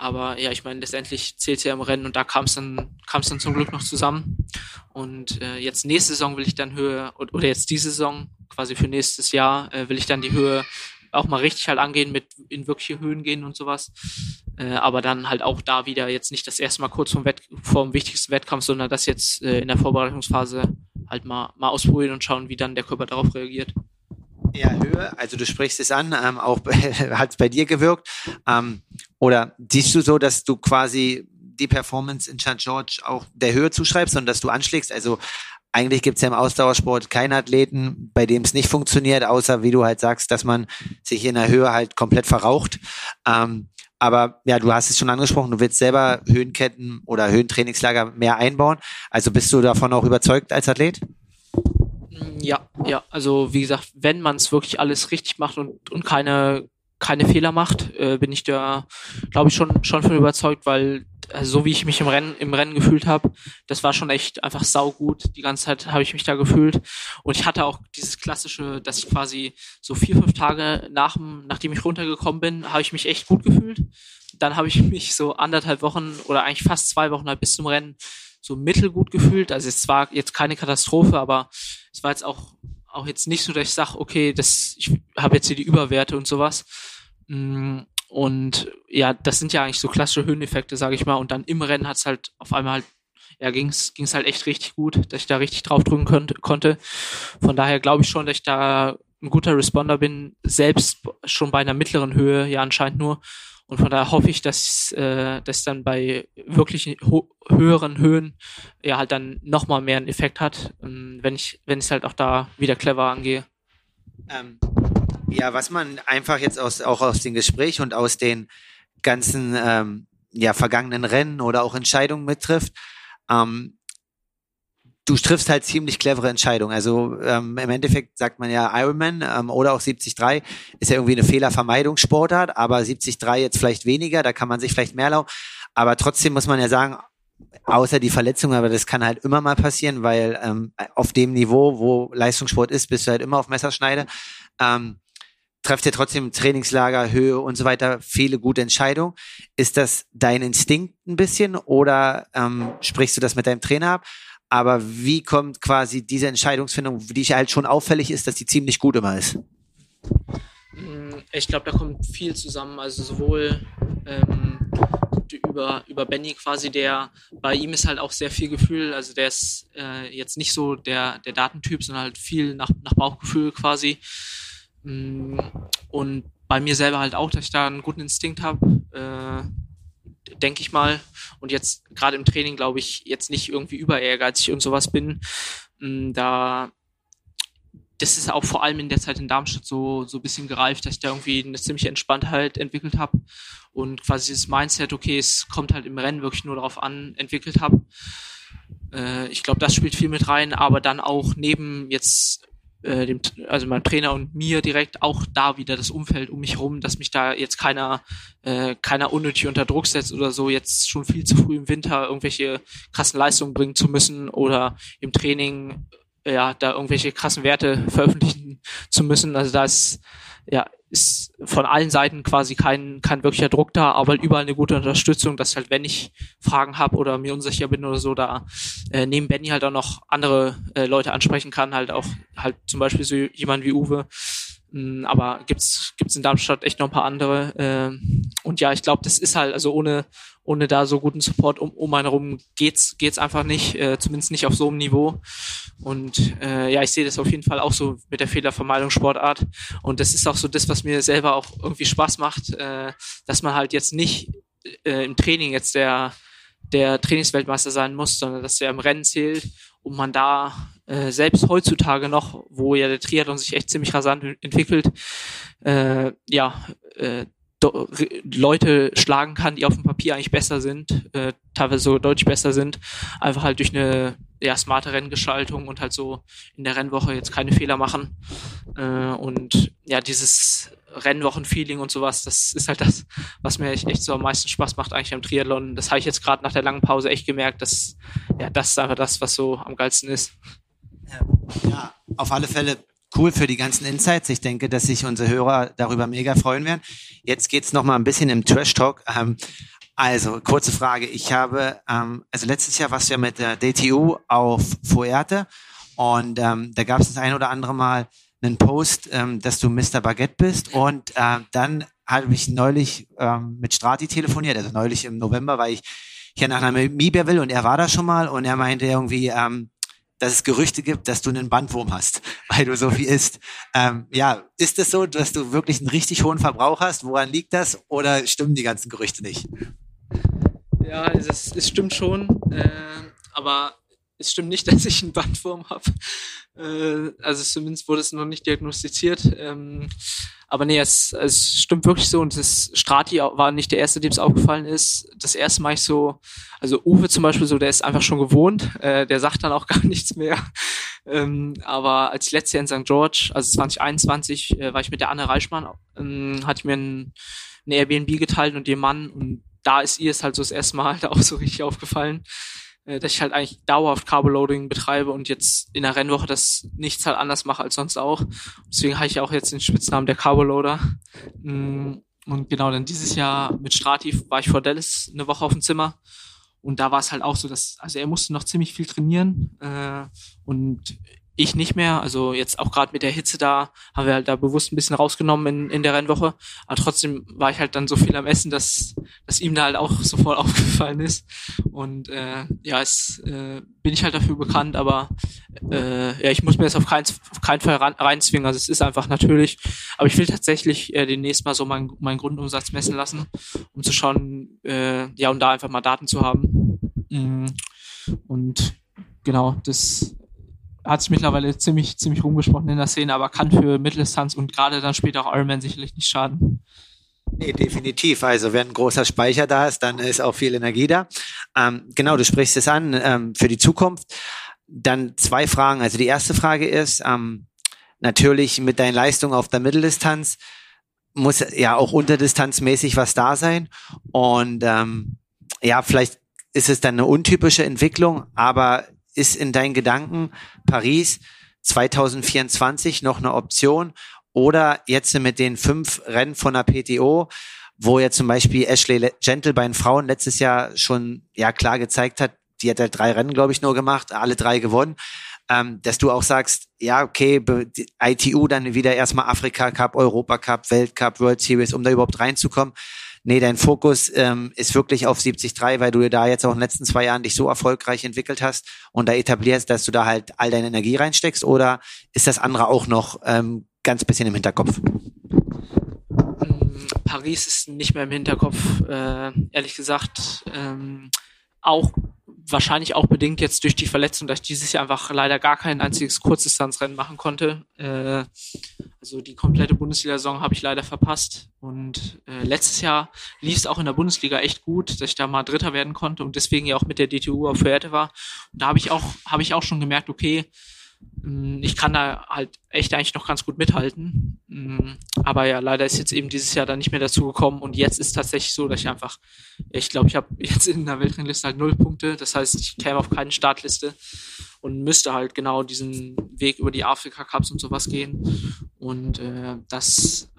Aber ja, ich meine, letztendlich zählt ja im Rennen und da kam es dann, kam es dann zum Glück noch zusammen. Und äh, jetzt nächste Saison will ich dann Höhe, oder jetzt diese Saison, quasi für nächstes Jahr, äh, will ich dann die Höhe auch mal richtig halt angehen, mit in wirkliche Höhen gehen und sowas. Äh, aber dann halt auch da wieder jetzt nicht das erste Mal kurz vom, Wett vom wichtigsten Wettkampf, sondern das jetzt äh, in der Vorbereitungsphase halt mal, mal ausprobieren und schauen, wie dann der Körper darauf reagiert. Ja, Höhe, also du sprichst es an, ähm, auch hat es bei dir gewirkt. Ähm, oder siehst du so, dass du quasi die Performance in St. George auch der Höhe zuschreibst und dass du anschlägst? Also eigentlich gibt es ja im Ausdauersport keinen Athleten, bei dem es nicht funktioniert, außer wie du halt sagst, dass man sich in der Höhe halt komplett verraucht. Ähm, aber ja, du hast es schon angesprochen, du willst selber Höhenketten oder Höhentrainingslager mehr einbauen. Also bist du davon auch überzeugt als Athlet? Ja, ja, also wie gesagt, wenn man es wirklich alles richtig macht und, und keine, keine Fehler macht, äh, bin ich da, glaube ich, schon, schon von überzeugt, weil also so wie ich mich im Rennen, im Rennen gefühlt habe, das war schon echt einfach saugut. Die ganze Zeit habe ich mich da gefühlt. Und ich hatte auch dieses klassische, dass ich quasi so vier, fünf Tage nach, nachdem ich runtergekommen bin, habe ich mich echt gut gefühlt. Dann habe ich mich so anderthalb Wochen oder eigentlich fast zwei Wochen halt bis zum Rennen so mittelgut gefühlt. Also es war jetzt keine Katastrophe, aber es war jetzt auch, auch jetzt nicht so, dass ich sage, okay, das, ich habe jetzt hier die Überwerte und sowas. Mm, und ja, das sind ja eigentlich so klassische Höheneffekte, sage ich mal. Und dann im Rennen hat es halt auf einmal halt, ja, ging es halt echt richtig gut, dass ich da richtig drauf drücken konnte. konnte. Von daher glaube ich schon, dass ich da ein guter Responder bin, selbst schon bei einer mittleren Höhe, ja anscheinend nur. Und von daher hoffe ich, dass äh, das dann bei wirklich höheren Höhen ja halt dann nochmal mehr einen Effekt hat, ähm, wenn ich wenn ich halt auch da wieder clever angehe. Ähm, ja, was man einfach jetzt aus auch aus dem Gespräch und aus den ganzen ähm, ja vergangenen Rennen oder auch Entscheidungen mittrifft, ähm, du triffst halt ziemlich clevere Entscheidungen. Also ähm, im Endeffekt sagt man ja Ironman ähm, oder auch 73 ist ja irgendwie eine Fehlervermeidungssportart, aber 73 jetzt vielleicht weniger, da kann man sich vielleicht mehr erlauben. Aber trotzdem muss man ja sagen, außer die Verletzung, aber das kann halt immer mal passieren, weil ähm, auf dem Niveau, wo Leistungssport ist, bist du halt immer auf Messerschneide. Ähm, trefft ihr trotzdem Trainingslager, Höhe und so weiter viele gute Entscheidungen. Ist das dein Instinkt ein bisschen oder ähm, sprichst du das mit deinem Trainer ab? Aber wie kommt quasi diese Entscheidungsfindung, die halt schon auffällig ist, dass die ziemlich gut immer ist? Mm, ich glaube, da kommt viel zusammen. Also sowohl ähm, über, über Benny quasi, der bei ihm ist halt auch sehr viel Gefühl. Also der ist äh, jetzt nicht so der, der Datentyp, sondern halt viel nach, nach Bauchgefühl quasi. Mm, und bei mir selber halt auch, dass ich da einen guten Instinkt habe. Äh, denke ich mal. Und jetzt gerade im Training, glaube ich, jetzt nicht irgendwie über ehrgeizig und sowas bin. Mm, da das ist auch vor allem in der Zeit in Darmstadt so, so ein bisschen gereift, dass ich da irgendwie eine ziemliche Entspanntheit entwickelt habe und quasi dieses Mindset, okay, es kommt halt im Rennen wirklich nur darauf an, entwickelt habe. Äh, ich glaube, das spielt viel mit rein, aber dann auch neben jetzt äh, dem, also meinem Trainer und mir direkt auch da wieder das Umfeld um mich herum, dass mich da jetzt keiner, äh, keiner unnötig unter Druck setzt oder so, jetzt schon viel zu früh im Winter irgendwelche krassen Leistungen bringen zu müssen oder im Training ja da irgendwelche krassen Werte veröffentlichen zu müssen. Also da ist ja ist von allen Seiten quasi kein, kein wirklicher Druck da, aber halt überall eine gute Unterstützung, dass halt, wenn ich Fragen habe oder mir unsicher bin oder so, da äh, neben Benny halt auch noch andere äh, Leute ansprechen kann, halt auch halt zum Beispiel so jemand wie Uwe. Mm, aber gibt's gibt's in Darmstadt echt noch ein paar andere. Äh, und ja, ich glaube, das ist halt, also ohne ohne da so guten Support um, um einen herum geht's geht's einfach nicht, äh, zumindest nicht auf so einem Niveau. Und äh, ja, ich sehe das auf jeden Fall auch so mit der Fehlervermeidung Sportart. Und das ist auch so das, was mir selber auch irgendwie Spaß macht, äh, dass man halt jetzt nicht äh, im Training jetzt der der Trainingsweltmeister sein muss, sondern dass er im Rennen zählt und man da äh, selbst heutzutage noch, wo ja der Triathlon sich echt ziemlich rasant entwickelt, äh, ja, äh, Leute schlagen kann, die auf dem Papier eigentlich besser sind, äh, teilweise so deutlich besser sind, einfach halt durch eine ja, smarte Renngestaltung und halt so in der Rennwoche jetzt keine Fehler machen. Äh, und ja, dieses Rennwochenfeeling und sowas, das ist halt das, was mir echt so am meisten Spaß macht eigentlich am Triathlon. Das habe ich jetzt gerade nach der langen Pause echt gemerkt, dass ja, das ist einfach das, was so am geilsten ist. Ja, auf alle Fälle cool für die ganzen Insights. Ich denke, dass sich unsere Hörer darüber mega freuen werden. Jetzt geht's noch mal ein bisschen im Trash Talk. Ähm, also, kurze Frage. Ich habe, ähm, also letztes Jahr warst du ja mit der DTU auf Fuerte und ähm, da gab es das ein oder andere Mal einen Post, ähm, dass du Mr. Baguette bist und äh, dann habe ich neulich ähm, mit Strati telefoniert, also neulich im November, weil ich hier nach Namibia will und er war da schon mal und er meinte irgendwie, ähm, dass es Gerüchte gibt, dass du einen Bandwurm hast, weil du so viel isst. Ähm, ja, ist es so, dass du wirklich einen richtig hohen Verbrauch hast? Woran liegt das? Oder stimmen die ganzen Gerüchte nicht? Ja, es, es stimmt schon, äh, aber es stimmt nicht, dass ich einen Bandwurm habe. Äh, also zumindest wurde es noch nicht diagnostiziert. Ähm, aber nee, es, es stimmt wirklich so und das Strati war nicht der erste, dem es aufgefallen ist. Das erste Mal ich so, also Uwe zum Beispiel so, der ist einfach schon gewohnt, äh, der sagt dann auch gar nichts mehr. Ähm, aber als ich letztes Jahr in St. George, also 2021, äh, war ich mit der Anne Reichmann, ähm, hatte ich mir ein, ein Airbnb geteilt und ihr Mann und da ist ihr es halt so das erste Mal halt auch so richtig aufgefallen dass ich halt eigentlich dauerhaft Carboloading betreibe und jetzt in der Rennwoche das nichts halt anders mache als sonst auch. Deswegen habe ich auch jetzt den Spitznamen der Carboloader. Mm, und genau, dann dieses Jahr mit Strati war ich vor Dallas eine Woche auf dem Zimmer. Und da war es halt auch so, dass, also er musste noch ziemlich viel trainieren. Äh, und ich nicht mehr. Also jetzt auch gerade mit der Hitze da haben wir halt da bewusst ein bisschen rausgenommen in, in der Rennwoche. Aber trotzdem war ich halt dann so viel am Essen, dass, dass ihm da halt auch sofort aufgefallen ist. Und äh, ja, es äh, bin ich halt dafür bekannt, aber äh, ja, ich muss mir das auf keinen, auf keinen Fall rein, reinzwingen. Also es ist einfach natürlich. Aber ich will tatsächlich äh, demnächst mal so meinen mein Grundumsatz messen lassen, um zu schauen, äh, ja, und da einfach mal Daten zu haben. Mm, und genau, das hat sich mittlerweile ziemlich, ziemlich rumgesprochen in der Szene, aber kann für Mitteldistanz und gerade dann später auch Ironman sicherlich nicht schaden. Nee, definitiv. Also wenn ein großer Speicher da ist, dann ist auch viel Energie da. Ähm, genau, du sprichst es an ähm, für die Zukunft. Dann zwei Fragen. Also die erste Frage ist, ähm, natürlich mit deinen Leistungen auf der Mitteldistanz muss ja auch unterdistanzmäßig was da sein. Und ähm, ja, vielleicht ist es dann eine untypische Entwicklung, aber ist in deinen Gedanken Paris 2024 noch eine Option oder jetzt mit den fünf Rennen von der PTO, wo ja zum Beispiel Ashley Gentle bei den Frauen letztes Jahr schon ja klar gezeigt hat, die hat halt drei Rennen, glaube ich, nur gemacht, alle drei gewonnen, ähm, dass du auch sagst, ja, okay, ITU dann wieder erstmal Afrika Cup, Europa Cup, Weltcup, World Series, um da überhaupt reinzukommen. Nee, dein Fokus ähm, ist wirklich auf 73, weil du da jetzt auch in den letzten zwei Jahren dich so erfolgreich entwickelt hast und da etablierst, dass du da halt all deine Energie reinsteckst oder ist das andere auch noch ähm, ganz bisschen im Hinterkopf? Paris ist nicht mehr im Hinterkopf, äh, ehrlich gesagt. Ähm, auch wahrscheinlich auch bedingt jetzt durch die Verletzung, dass ich dieses Jahr einfach leider gar kein einziges Kurzdistanzrennen machen konnte. Äh, also die komplette Bundesliga-Saison habe ich leider verpasst. Und äh, letztes Jahr lief es auch in der Bundesliga echt gut, dass ich da mal Dritter werden konnte und deswegen ja auch mit der DTU auf Fuerte war. Und da habe ich auch, habe ich auch schon gemerkt, okay, ich kann da halt echt eigentlich noch ganz gut mithalten. Mm, aber ja, leider ist jetzt eben dieses Jahr dann nicht mehr dazu gekommen und jetzt ist tatsächlich so, dass ich einfach, ich glaube, ich habe jetzt in der Weltrangliste halt null Punkte. Das heißt, ich käme auf keine Startliste und müsste halt genau diesen Weg über die Afrika Cups und sowas gehen. Und äh, das,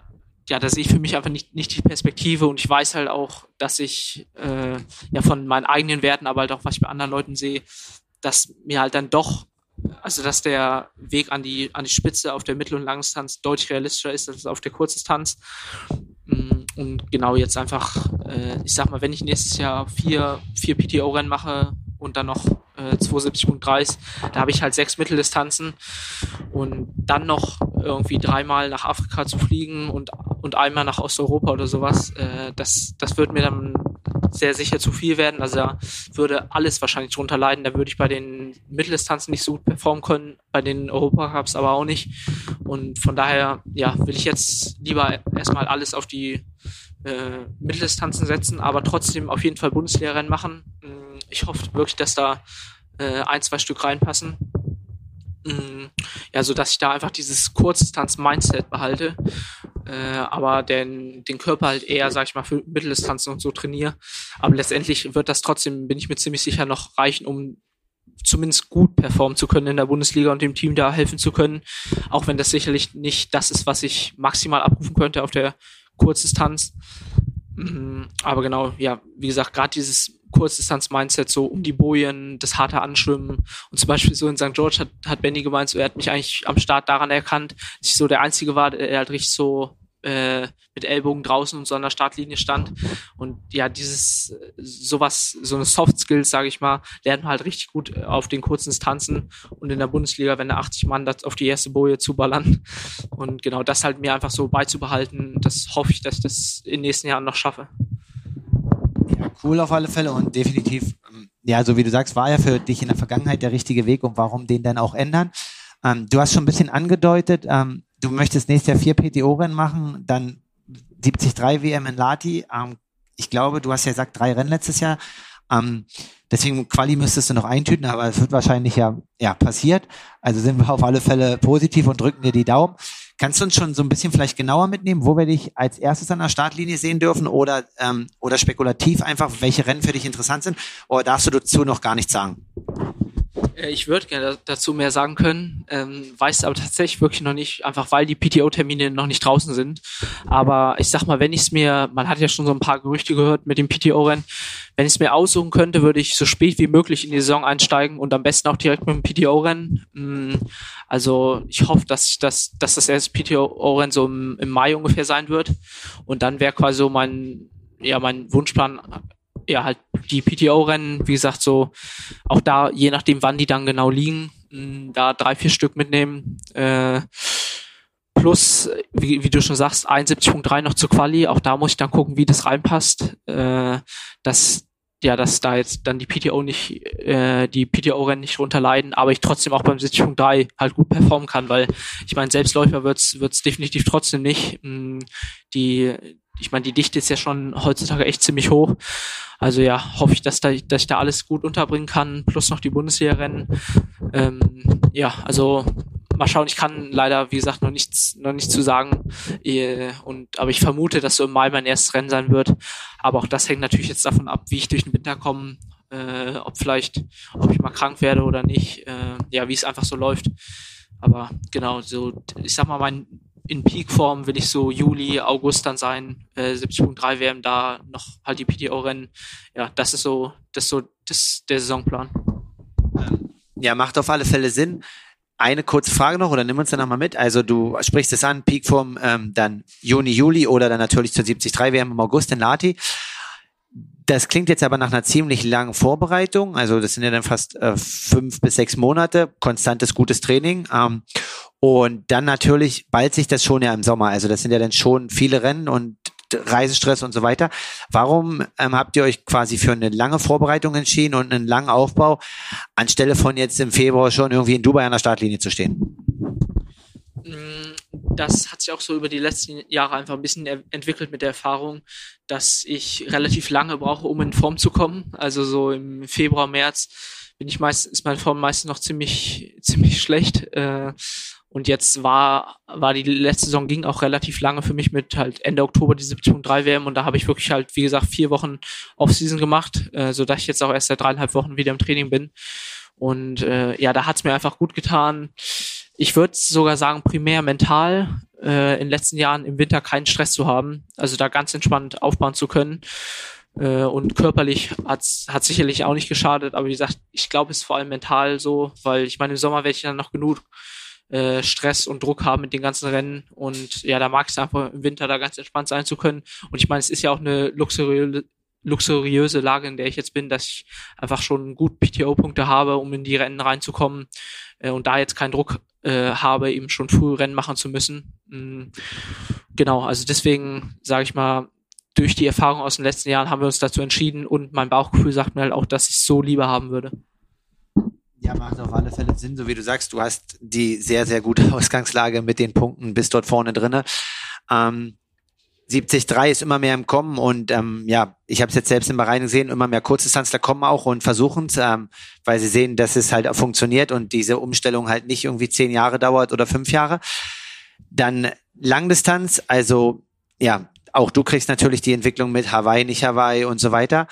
ja, da sehe ich für mich einfach nicht, nicht die Perspektive und ich weiß halt auch, dass ich äh, ja von meinen eigenen Werten, aber halt auch was ich bei anderen Leuten sehe, dass mir halt dann doch also dass der Weg an die, an die Spitze auf der Mittel- und Langdistanz deutlich realistischer ist als auf der Kurzdistanz. Mm, und genau jetzt einfach, äh, ich sag mal, wenn ich nächstes Jahr vier, vier PTO-Rennen mache und dann noch äh, 72.3, da habe ich halt sechs Mitteldistanzen und dann noch irgendwie dreimal nach Afrika zu fliegen und, und einmal nach Osteuropa oder sowas, äh, das, das wird mir dann sehr sicher zu viel werden. Also da würde alles wahrscheinlich drunter leiden. Da würde ich bei den Mitteldistanzen nicht so gut performen können, bei den Europacups aber auch nicht. Und von daher, ja, will ich jetzt lieber erstmal alles auf die äh, Mitteldistanzen setzen, aber trotzdem auf jeden Fall Bundesliga-Rennen machen. Mm, ich hoffe wirklich, dass da äh, ein, zwei Stück reinpassen. Mm, ja, so dass ich da einfach dieses Kurzdistanz-Mindset behalte äh, aber den, den Körper halt eher, sag ich mal, für Mitteldistanzen und so trainiere. Aber letztendlich wird das trotzdem, bin ich mir ziemlich sicher, noch reichen, um zumindest gut performen zu können in der Bundesliga und dem Team da helfen zu können. Auch wenn das sicherlich nicht das ist, was ich maximal abrufen könnte auf der Kurzdistanz. Mm, aber genau, ja, wie gesagt, gerade dieses Kurzdistanz-Mindset, so um die Bojen, das harte Anschwimmen. Und zum Beispiel so in St. George hat, hat Benny gemeint, so er hat mich eigentlich am Start daran erkannt, dass ich so der Einzige war, der halt richtig so äh, mit Ellbogen draußen und so an der Startlinie stand. Und ja, dieses sowas, so eine Soft Skills, sage ich mal, lernt man halt richtig gut auf den kurzen Distanzen und in der Bundesliga, wenn da 80 Mann das auf die erste Boje zuballern. Und genau das halt mir einfach so beizubehalten, das hoffe ich, dass ich das in den nächsten Jahren noch schaffe. Ja, cool auf alle Fälle und definitiv, ähm, ja, so wie du sagst, war ja für dich in der Vergangenheit der richtige Weg und warum den dann auch ändern. Ähm, du hast schon ein bisschen angedeutet, ähm, du möchtest nächstes Jahr vier PTO-Rennen machen, dann 73 WM in Lati. Ähm, ich glaube, du hast ja gesagt, drei Rennen letztes Jahr. Ähm, deswegen Quali müsstest du noch eintüten, aber es wird wahrscheinlich ja, ja passiert. Also sind wir auf alle Fälle positiv und drücken dir die Daumen. Kannst du uns schon so ein bisschen vielleicht genauer mitnehmen, wo wir dich als erstes an der Startlinie sehen dürfen oder, ähm, oder spekulativ einfach, welche Rennen für dich interessant sind? Oder darfst du dazu noch gar nichts sagen? Äh, ich würde gerne dazu mehr sagen können, ähm, weiß aber tatsächlich wirklich noch nicht, einfach weil die PTO-Termine noch nicht draußen sind. Aber ich sag mal, wenn ich es mir, man hat ja schon so ein paar Gerüchte gehört mit dem PTO-Rennen, wenn ich es mir aussuchen könnte, würde ich so spät wie möglich in die Saison einsteigen und am besten auch direkt mit dem PTO-Rennen. Mm, also ich hoffe, dass ich das, dass das erste PTO-Rennen so im, im Mai ungefähr sein wird. Und dann wäre quasi so mein, ja, mein Wunschplan ja, halt die PTO-Rennen, wie gesagt, so auch da, je nachdem, wann die dann genau liegen, da drei, vier Stück mitnehmen. Äh, plus, wie, wie du schon sagst, 71.3 noch zur Quali. Auch da muss ich dann gucken, wie das reinpasst. Äh, dass, ja, dass da jetzt dann die PTO nicht, äh, die PTO-Rennen nicht runterleiden, aber ich trotzdem auch beim 70.3 halt gut performen kann, weil ich meine, Selbstläufer wird's wird's definitiv trotzdem nicht. Die, ich meine, die Dichte ist ja schon heutzutage echt ziemlich hoch. Also ja, hoffe ich, dass, da, dass ich da alles gut unterbringen kann, plus noch die Bundesliga-Rennen. Ähm, ja, also mal schauen, ich kann leider, wie gesagt, noch nichts, noch nichts zu sagen. Äh, und, aber ich vermute, dass so im Mai mein erstes Rennen sein wird. Aber auch das hängt natürlich jetzt davon ab, wie ich durch den Winter komme. äh, ob vielleicht, ob ich mal krank werde oder nicht, äh, ja, wie es einfach so läuft. Aber genau, so, ich sag mal, mein, in Peakform will ich so Juli, August dann sein, äh, 70.3 WM, da noch halt die PTO-Rennen. Ja, das ist so, das ist so, das der Saisonplan. Ja, macht auf alle Fälle Sinn. Eine kurze Frage noch oder nimm uns dann nochmal mit. Also du sprichst es an, Peakform ähm, dann Juni, Juli oder dann natürlich zur 73 WM im August in Lati. Das klingt jetzt aber nach einer ziemlich langen Vorbereitung. Also das sind ja dann fast äh, fünf bis sechs Monate, konstantes, gutes Training. Ähm, und dann natürlich bald sich das schon ja im Sommer. Also das sind ja dann schon viele Rennen und Reisestress und so weiter. Warum ähm, habt ihr euch quasi für eine lange Vorbereitung entschieden und einen langen Aufbau, anstelle von jetzt im Februar schon irgendwie in Dubai an der Startlinie zu stehen? Mm, das hat sich auch so über die letzten Jahre einfach ein bisschen entwickelt mit der Erfahrung, dass ich relativ lange brauche, um in Form zu kommen. Also so im Februar, März bin ich meist, ist meine Form meistens noch ziemlich, ziemlich schlecht. Äh, und jetzt war, war die letzte Saison ging auch relativ lange für mich mit halt Ende Oktober die 70.3 WM und da habe ich wirklich halt, wie gesagt, vier Wochen Offseason gemacht, äh, so dass ich jetzt auch erst seit dreieinhalb Wochen wieder im Training bin. Und äh, ja, da hat's mir einfach gut getan. Ich würde sogar sagen, primär mental äh, in den letzten Jahren im Winter keinen Stress zu haben, also da ganz entspannt aufbauen zu können. Äh, und körperlich hat's hat sicherlich auch nicht geschadet, aber wie gesagt, ich glaube, es ist vor allem mental so, weil ich meine, im Sommer werde ich dann noch genug äh, Stress und Druck haben mit den ganzen Rennen. Und ja, da mag es einfach im Winter da ganz entspannt sein zu können. Und ich meine, es ist ja auch eine luxuriöse, luxuriöse Lage, in der ich jetzt bin, dass ich einfach schon gut PTO-Punkte habe, um in die Rennen reinzukommen äh, und da jetzt keinen Druck äh, habe, eben schon früh Rennen machen zu müssen. Mhm. Genau, also deswegen sage ich mal, durch die Erfahrung aus den letzten Jahren haben wir uns dazu entschieden und mein Bauchgefühl sagt mir halt auch, dass ich es so lieber haben würde. Ja, macht auf alle Fälle Sinn, so wie du sagst, du hast die sehr, sehr gute Ausgangslage mit den Punkten bis dort vorne drinne. Ähm, 70-3 ist immer mehr im Kommen und ähm, ja, ich habe es jetzt selbst im Bahrain gesehen, immer mehr Kurzdistanzler kommen auch und versuchen es, ähm, weil sie sehen, dass es halt funktioniert und diese Umstellung halt nicht irgendwie zehn Jahre dauert oder fünf Jahre. Dann Langdistanz, also ja, auch du kriegst natürlich die Entwicklung mit Hawaii, nicht Hawaii und so weiter.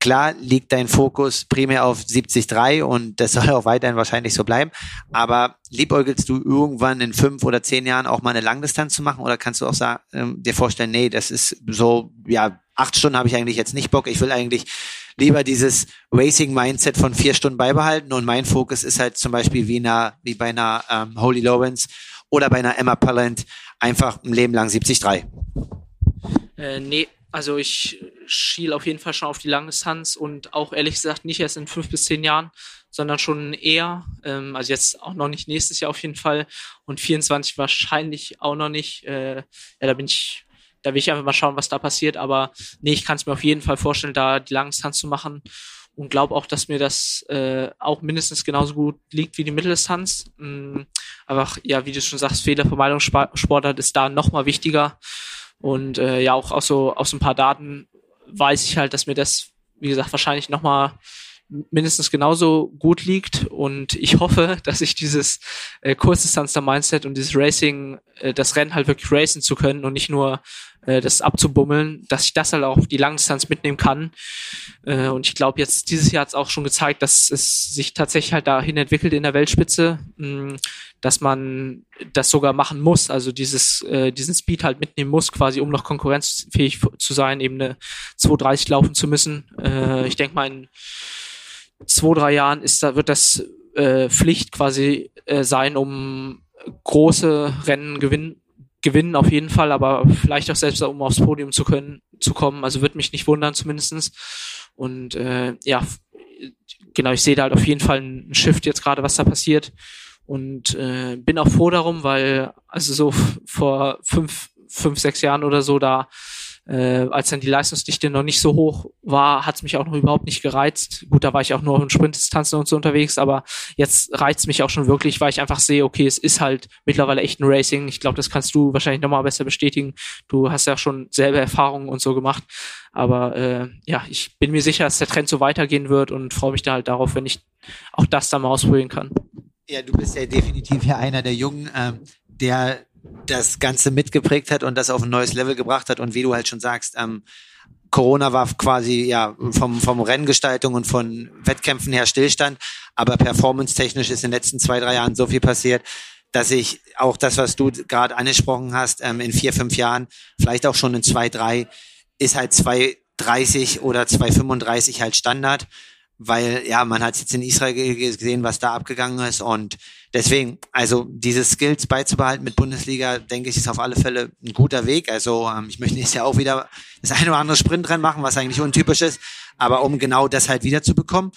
Klar liegt dein Fokus primär auf 70-3 und das soll auch weiterhin wahrscheinlich so bleiben. Aber liebäugelst du irgendwann in fünf oder zehn Jahren auch mal eine Langdistanz zu machen oder kannst du auch sagen, ähm, dir vorstellen, nee, das ist so, ja, acht Stunden habe ich eigentlich jetzt nicht Bock. Ich will eigentlich lieber dieses Racing-Mindset von vier Stunden beibehalten und mein Fokus ist halt zum Beispiel wie, einer, wie bei einer ähm, Holy Lawrence oder bei einer Emma Pallant einfach ein Leben lang 70-3. Äh, nee, also ich schiel auf jeden Fall schon auf die Langdistanz und auch ehrlich gesagt nicht erst in fünf bis zehn Jahren, sondern schon eher. Ähm, also jetzt auch noch nicht nächstes Jahr auf jeden Fall und 24 wahrscheinlich auch noch nicht. Äh, ja, da bin ich, da will ich einfach mal schauen, was da passiert. Aber nee, ich kann es mir auf jeden Fall vorstellen, da die Langdistanz zu machen und glaube auch, dass mir das äh, auch mindestens genauso gut liegt wie die Mitteldistanz. Mhm. Aber ja, wie du schon sagst, Fehlervermeidungssportart ist da noch mal wichtiger. Und äh, ja, auch aus so aus ein paar Daten weiß ich halt, dass mir das, wie gesagt, wahrscheinlich nochmal mindestens genauso gut liegt und ich hoffe, dass ich dieses äh, Kurzdistanzer-Mindset und dieses Racing, äh, das Rennen halt wirklich racen zu können und nicht nur äh, das abzubummeln, dass ich das halt auch auf die Langdistanz mitnehmen kann. Äh, und ich glaube, jetzt dieses Jahr hat es auch schon gezeigt, dass es sich tatsächlich halt dahin entwickelt in der Weltspitze, mh, dass man das sogar machen muss, also dieses, äh, diesen Speed halt mitnehmen muss, quasi um noch konkurrenzfähig zu sein, eben eine 230 laufen zu müssen. Äh, ich denke mal, in zwei, drei Jahren ist da, wird das äh, Pflicht quasi äh, sein, um große Rennen gewinnen, gewinnen auf jeden Fall, aber vielleicht auch selbst um aufs Podium zu können, zu kommen. Also wird mich nicht wundern zumindestens. Und äh, ja, genau, ich sehe da halt auf jeden Fall einen Shift jetzt gerade, was da passiert. Und äh, bin auch froh darum, weil also so vor fünf, fünf, sechs Jahren oder so da äh, als dann die Leistungsdichte noch nicht so hoch war, hat es mich auch noch überhaupt nicht gereizt. Gut, da war ich auch nur in Sprintdistanzen und so unterwegs, aber jetzt reizt mich auch schon wirklich, weil ich einfach sehe, okay, es ist halt mittlerweile echt ein Racing. Ich glaube, das kannst du wahrscheinlich nochmal besser bestätigen. Du hast ja schon selber Erfahrungen und so gemacht. Aber äh, ja, ich bin mir sicher, dass der Trend so weitergehen wird und freue mich da halt darauf, wenn ich auch das dann mal ausprobieren kann. Ja, du bist ja definitiv ja einer der Jungen, ähm, der das Ganze mitgeprägt hat und das auf ein neues Level gebracht hat. Und wie du halt schon sagst, ähm, Corona war quasi ja vom, vom Renngestaltung und von Wettkämpfen her Stillstand, aber performance-technisch ist in den letzten zwei, drei Jahren so viel passiert, dass ich auch das, was du gerade angesprochen hast, ähm, in vier, fünf Jahren, vielleicht auch schon in zwei, drei, ist halt 2,30 oder 2,35 halt Standard weil ja, man hat jetzt in Israel gesehen, was da abgegangen ist und deswegen, also diese Skills beizubehalten mit Bundesliga, denke ich, ist auf alle Fälle ein guter Weg. Also ähm, ich möchte nächstes Jahr auch wieder das eine oder andere Sprintrennen machen, was eigentlich untypisch ist, aber um genau das halt wiederzubekommen.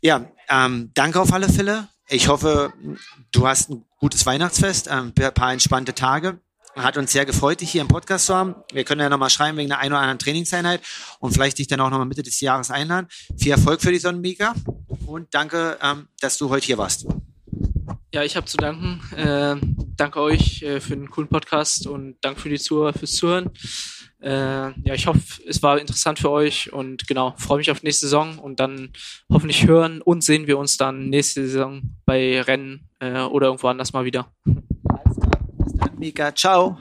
Ja, ähm, danke auf alle Fälle. Ich hoffe, du hast ein gutes Weihnachtsfest, ähm, ein paar entspannte Tage. Hat uns sehr gefreut, dich hier im Podcast zu haben. Wir können ja nochmal schreiben wegen der einen oder anderen Trainingseinheit und vielleicht dich dann auch nochmal Mitte des Jahres einladen. Viel Erfolg für die Sonnenmega und danke, ähm, dass du heute hier warst. Ja, ich habe zu danken. Äh, danke euch äh, für den coolen Podcast und danke für die Zuhörer fürs Zuhören. Äh, ja, ich hoffe, es war interessant für euch und genau, freue mich auf nächste Saison und dann hoffentlich hören und sehen wir uns dann nächste Saison bei Rennen äh, oder irgendwo anders mal wieder. Mika, ciao.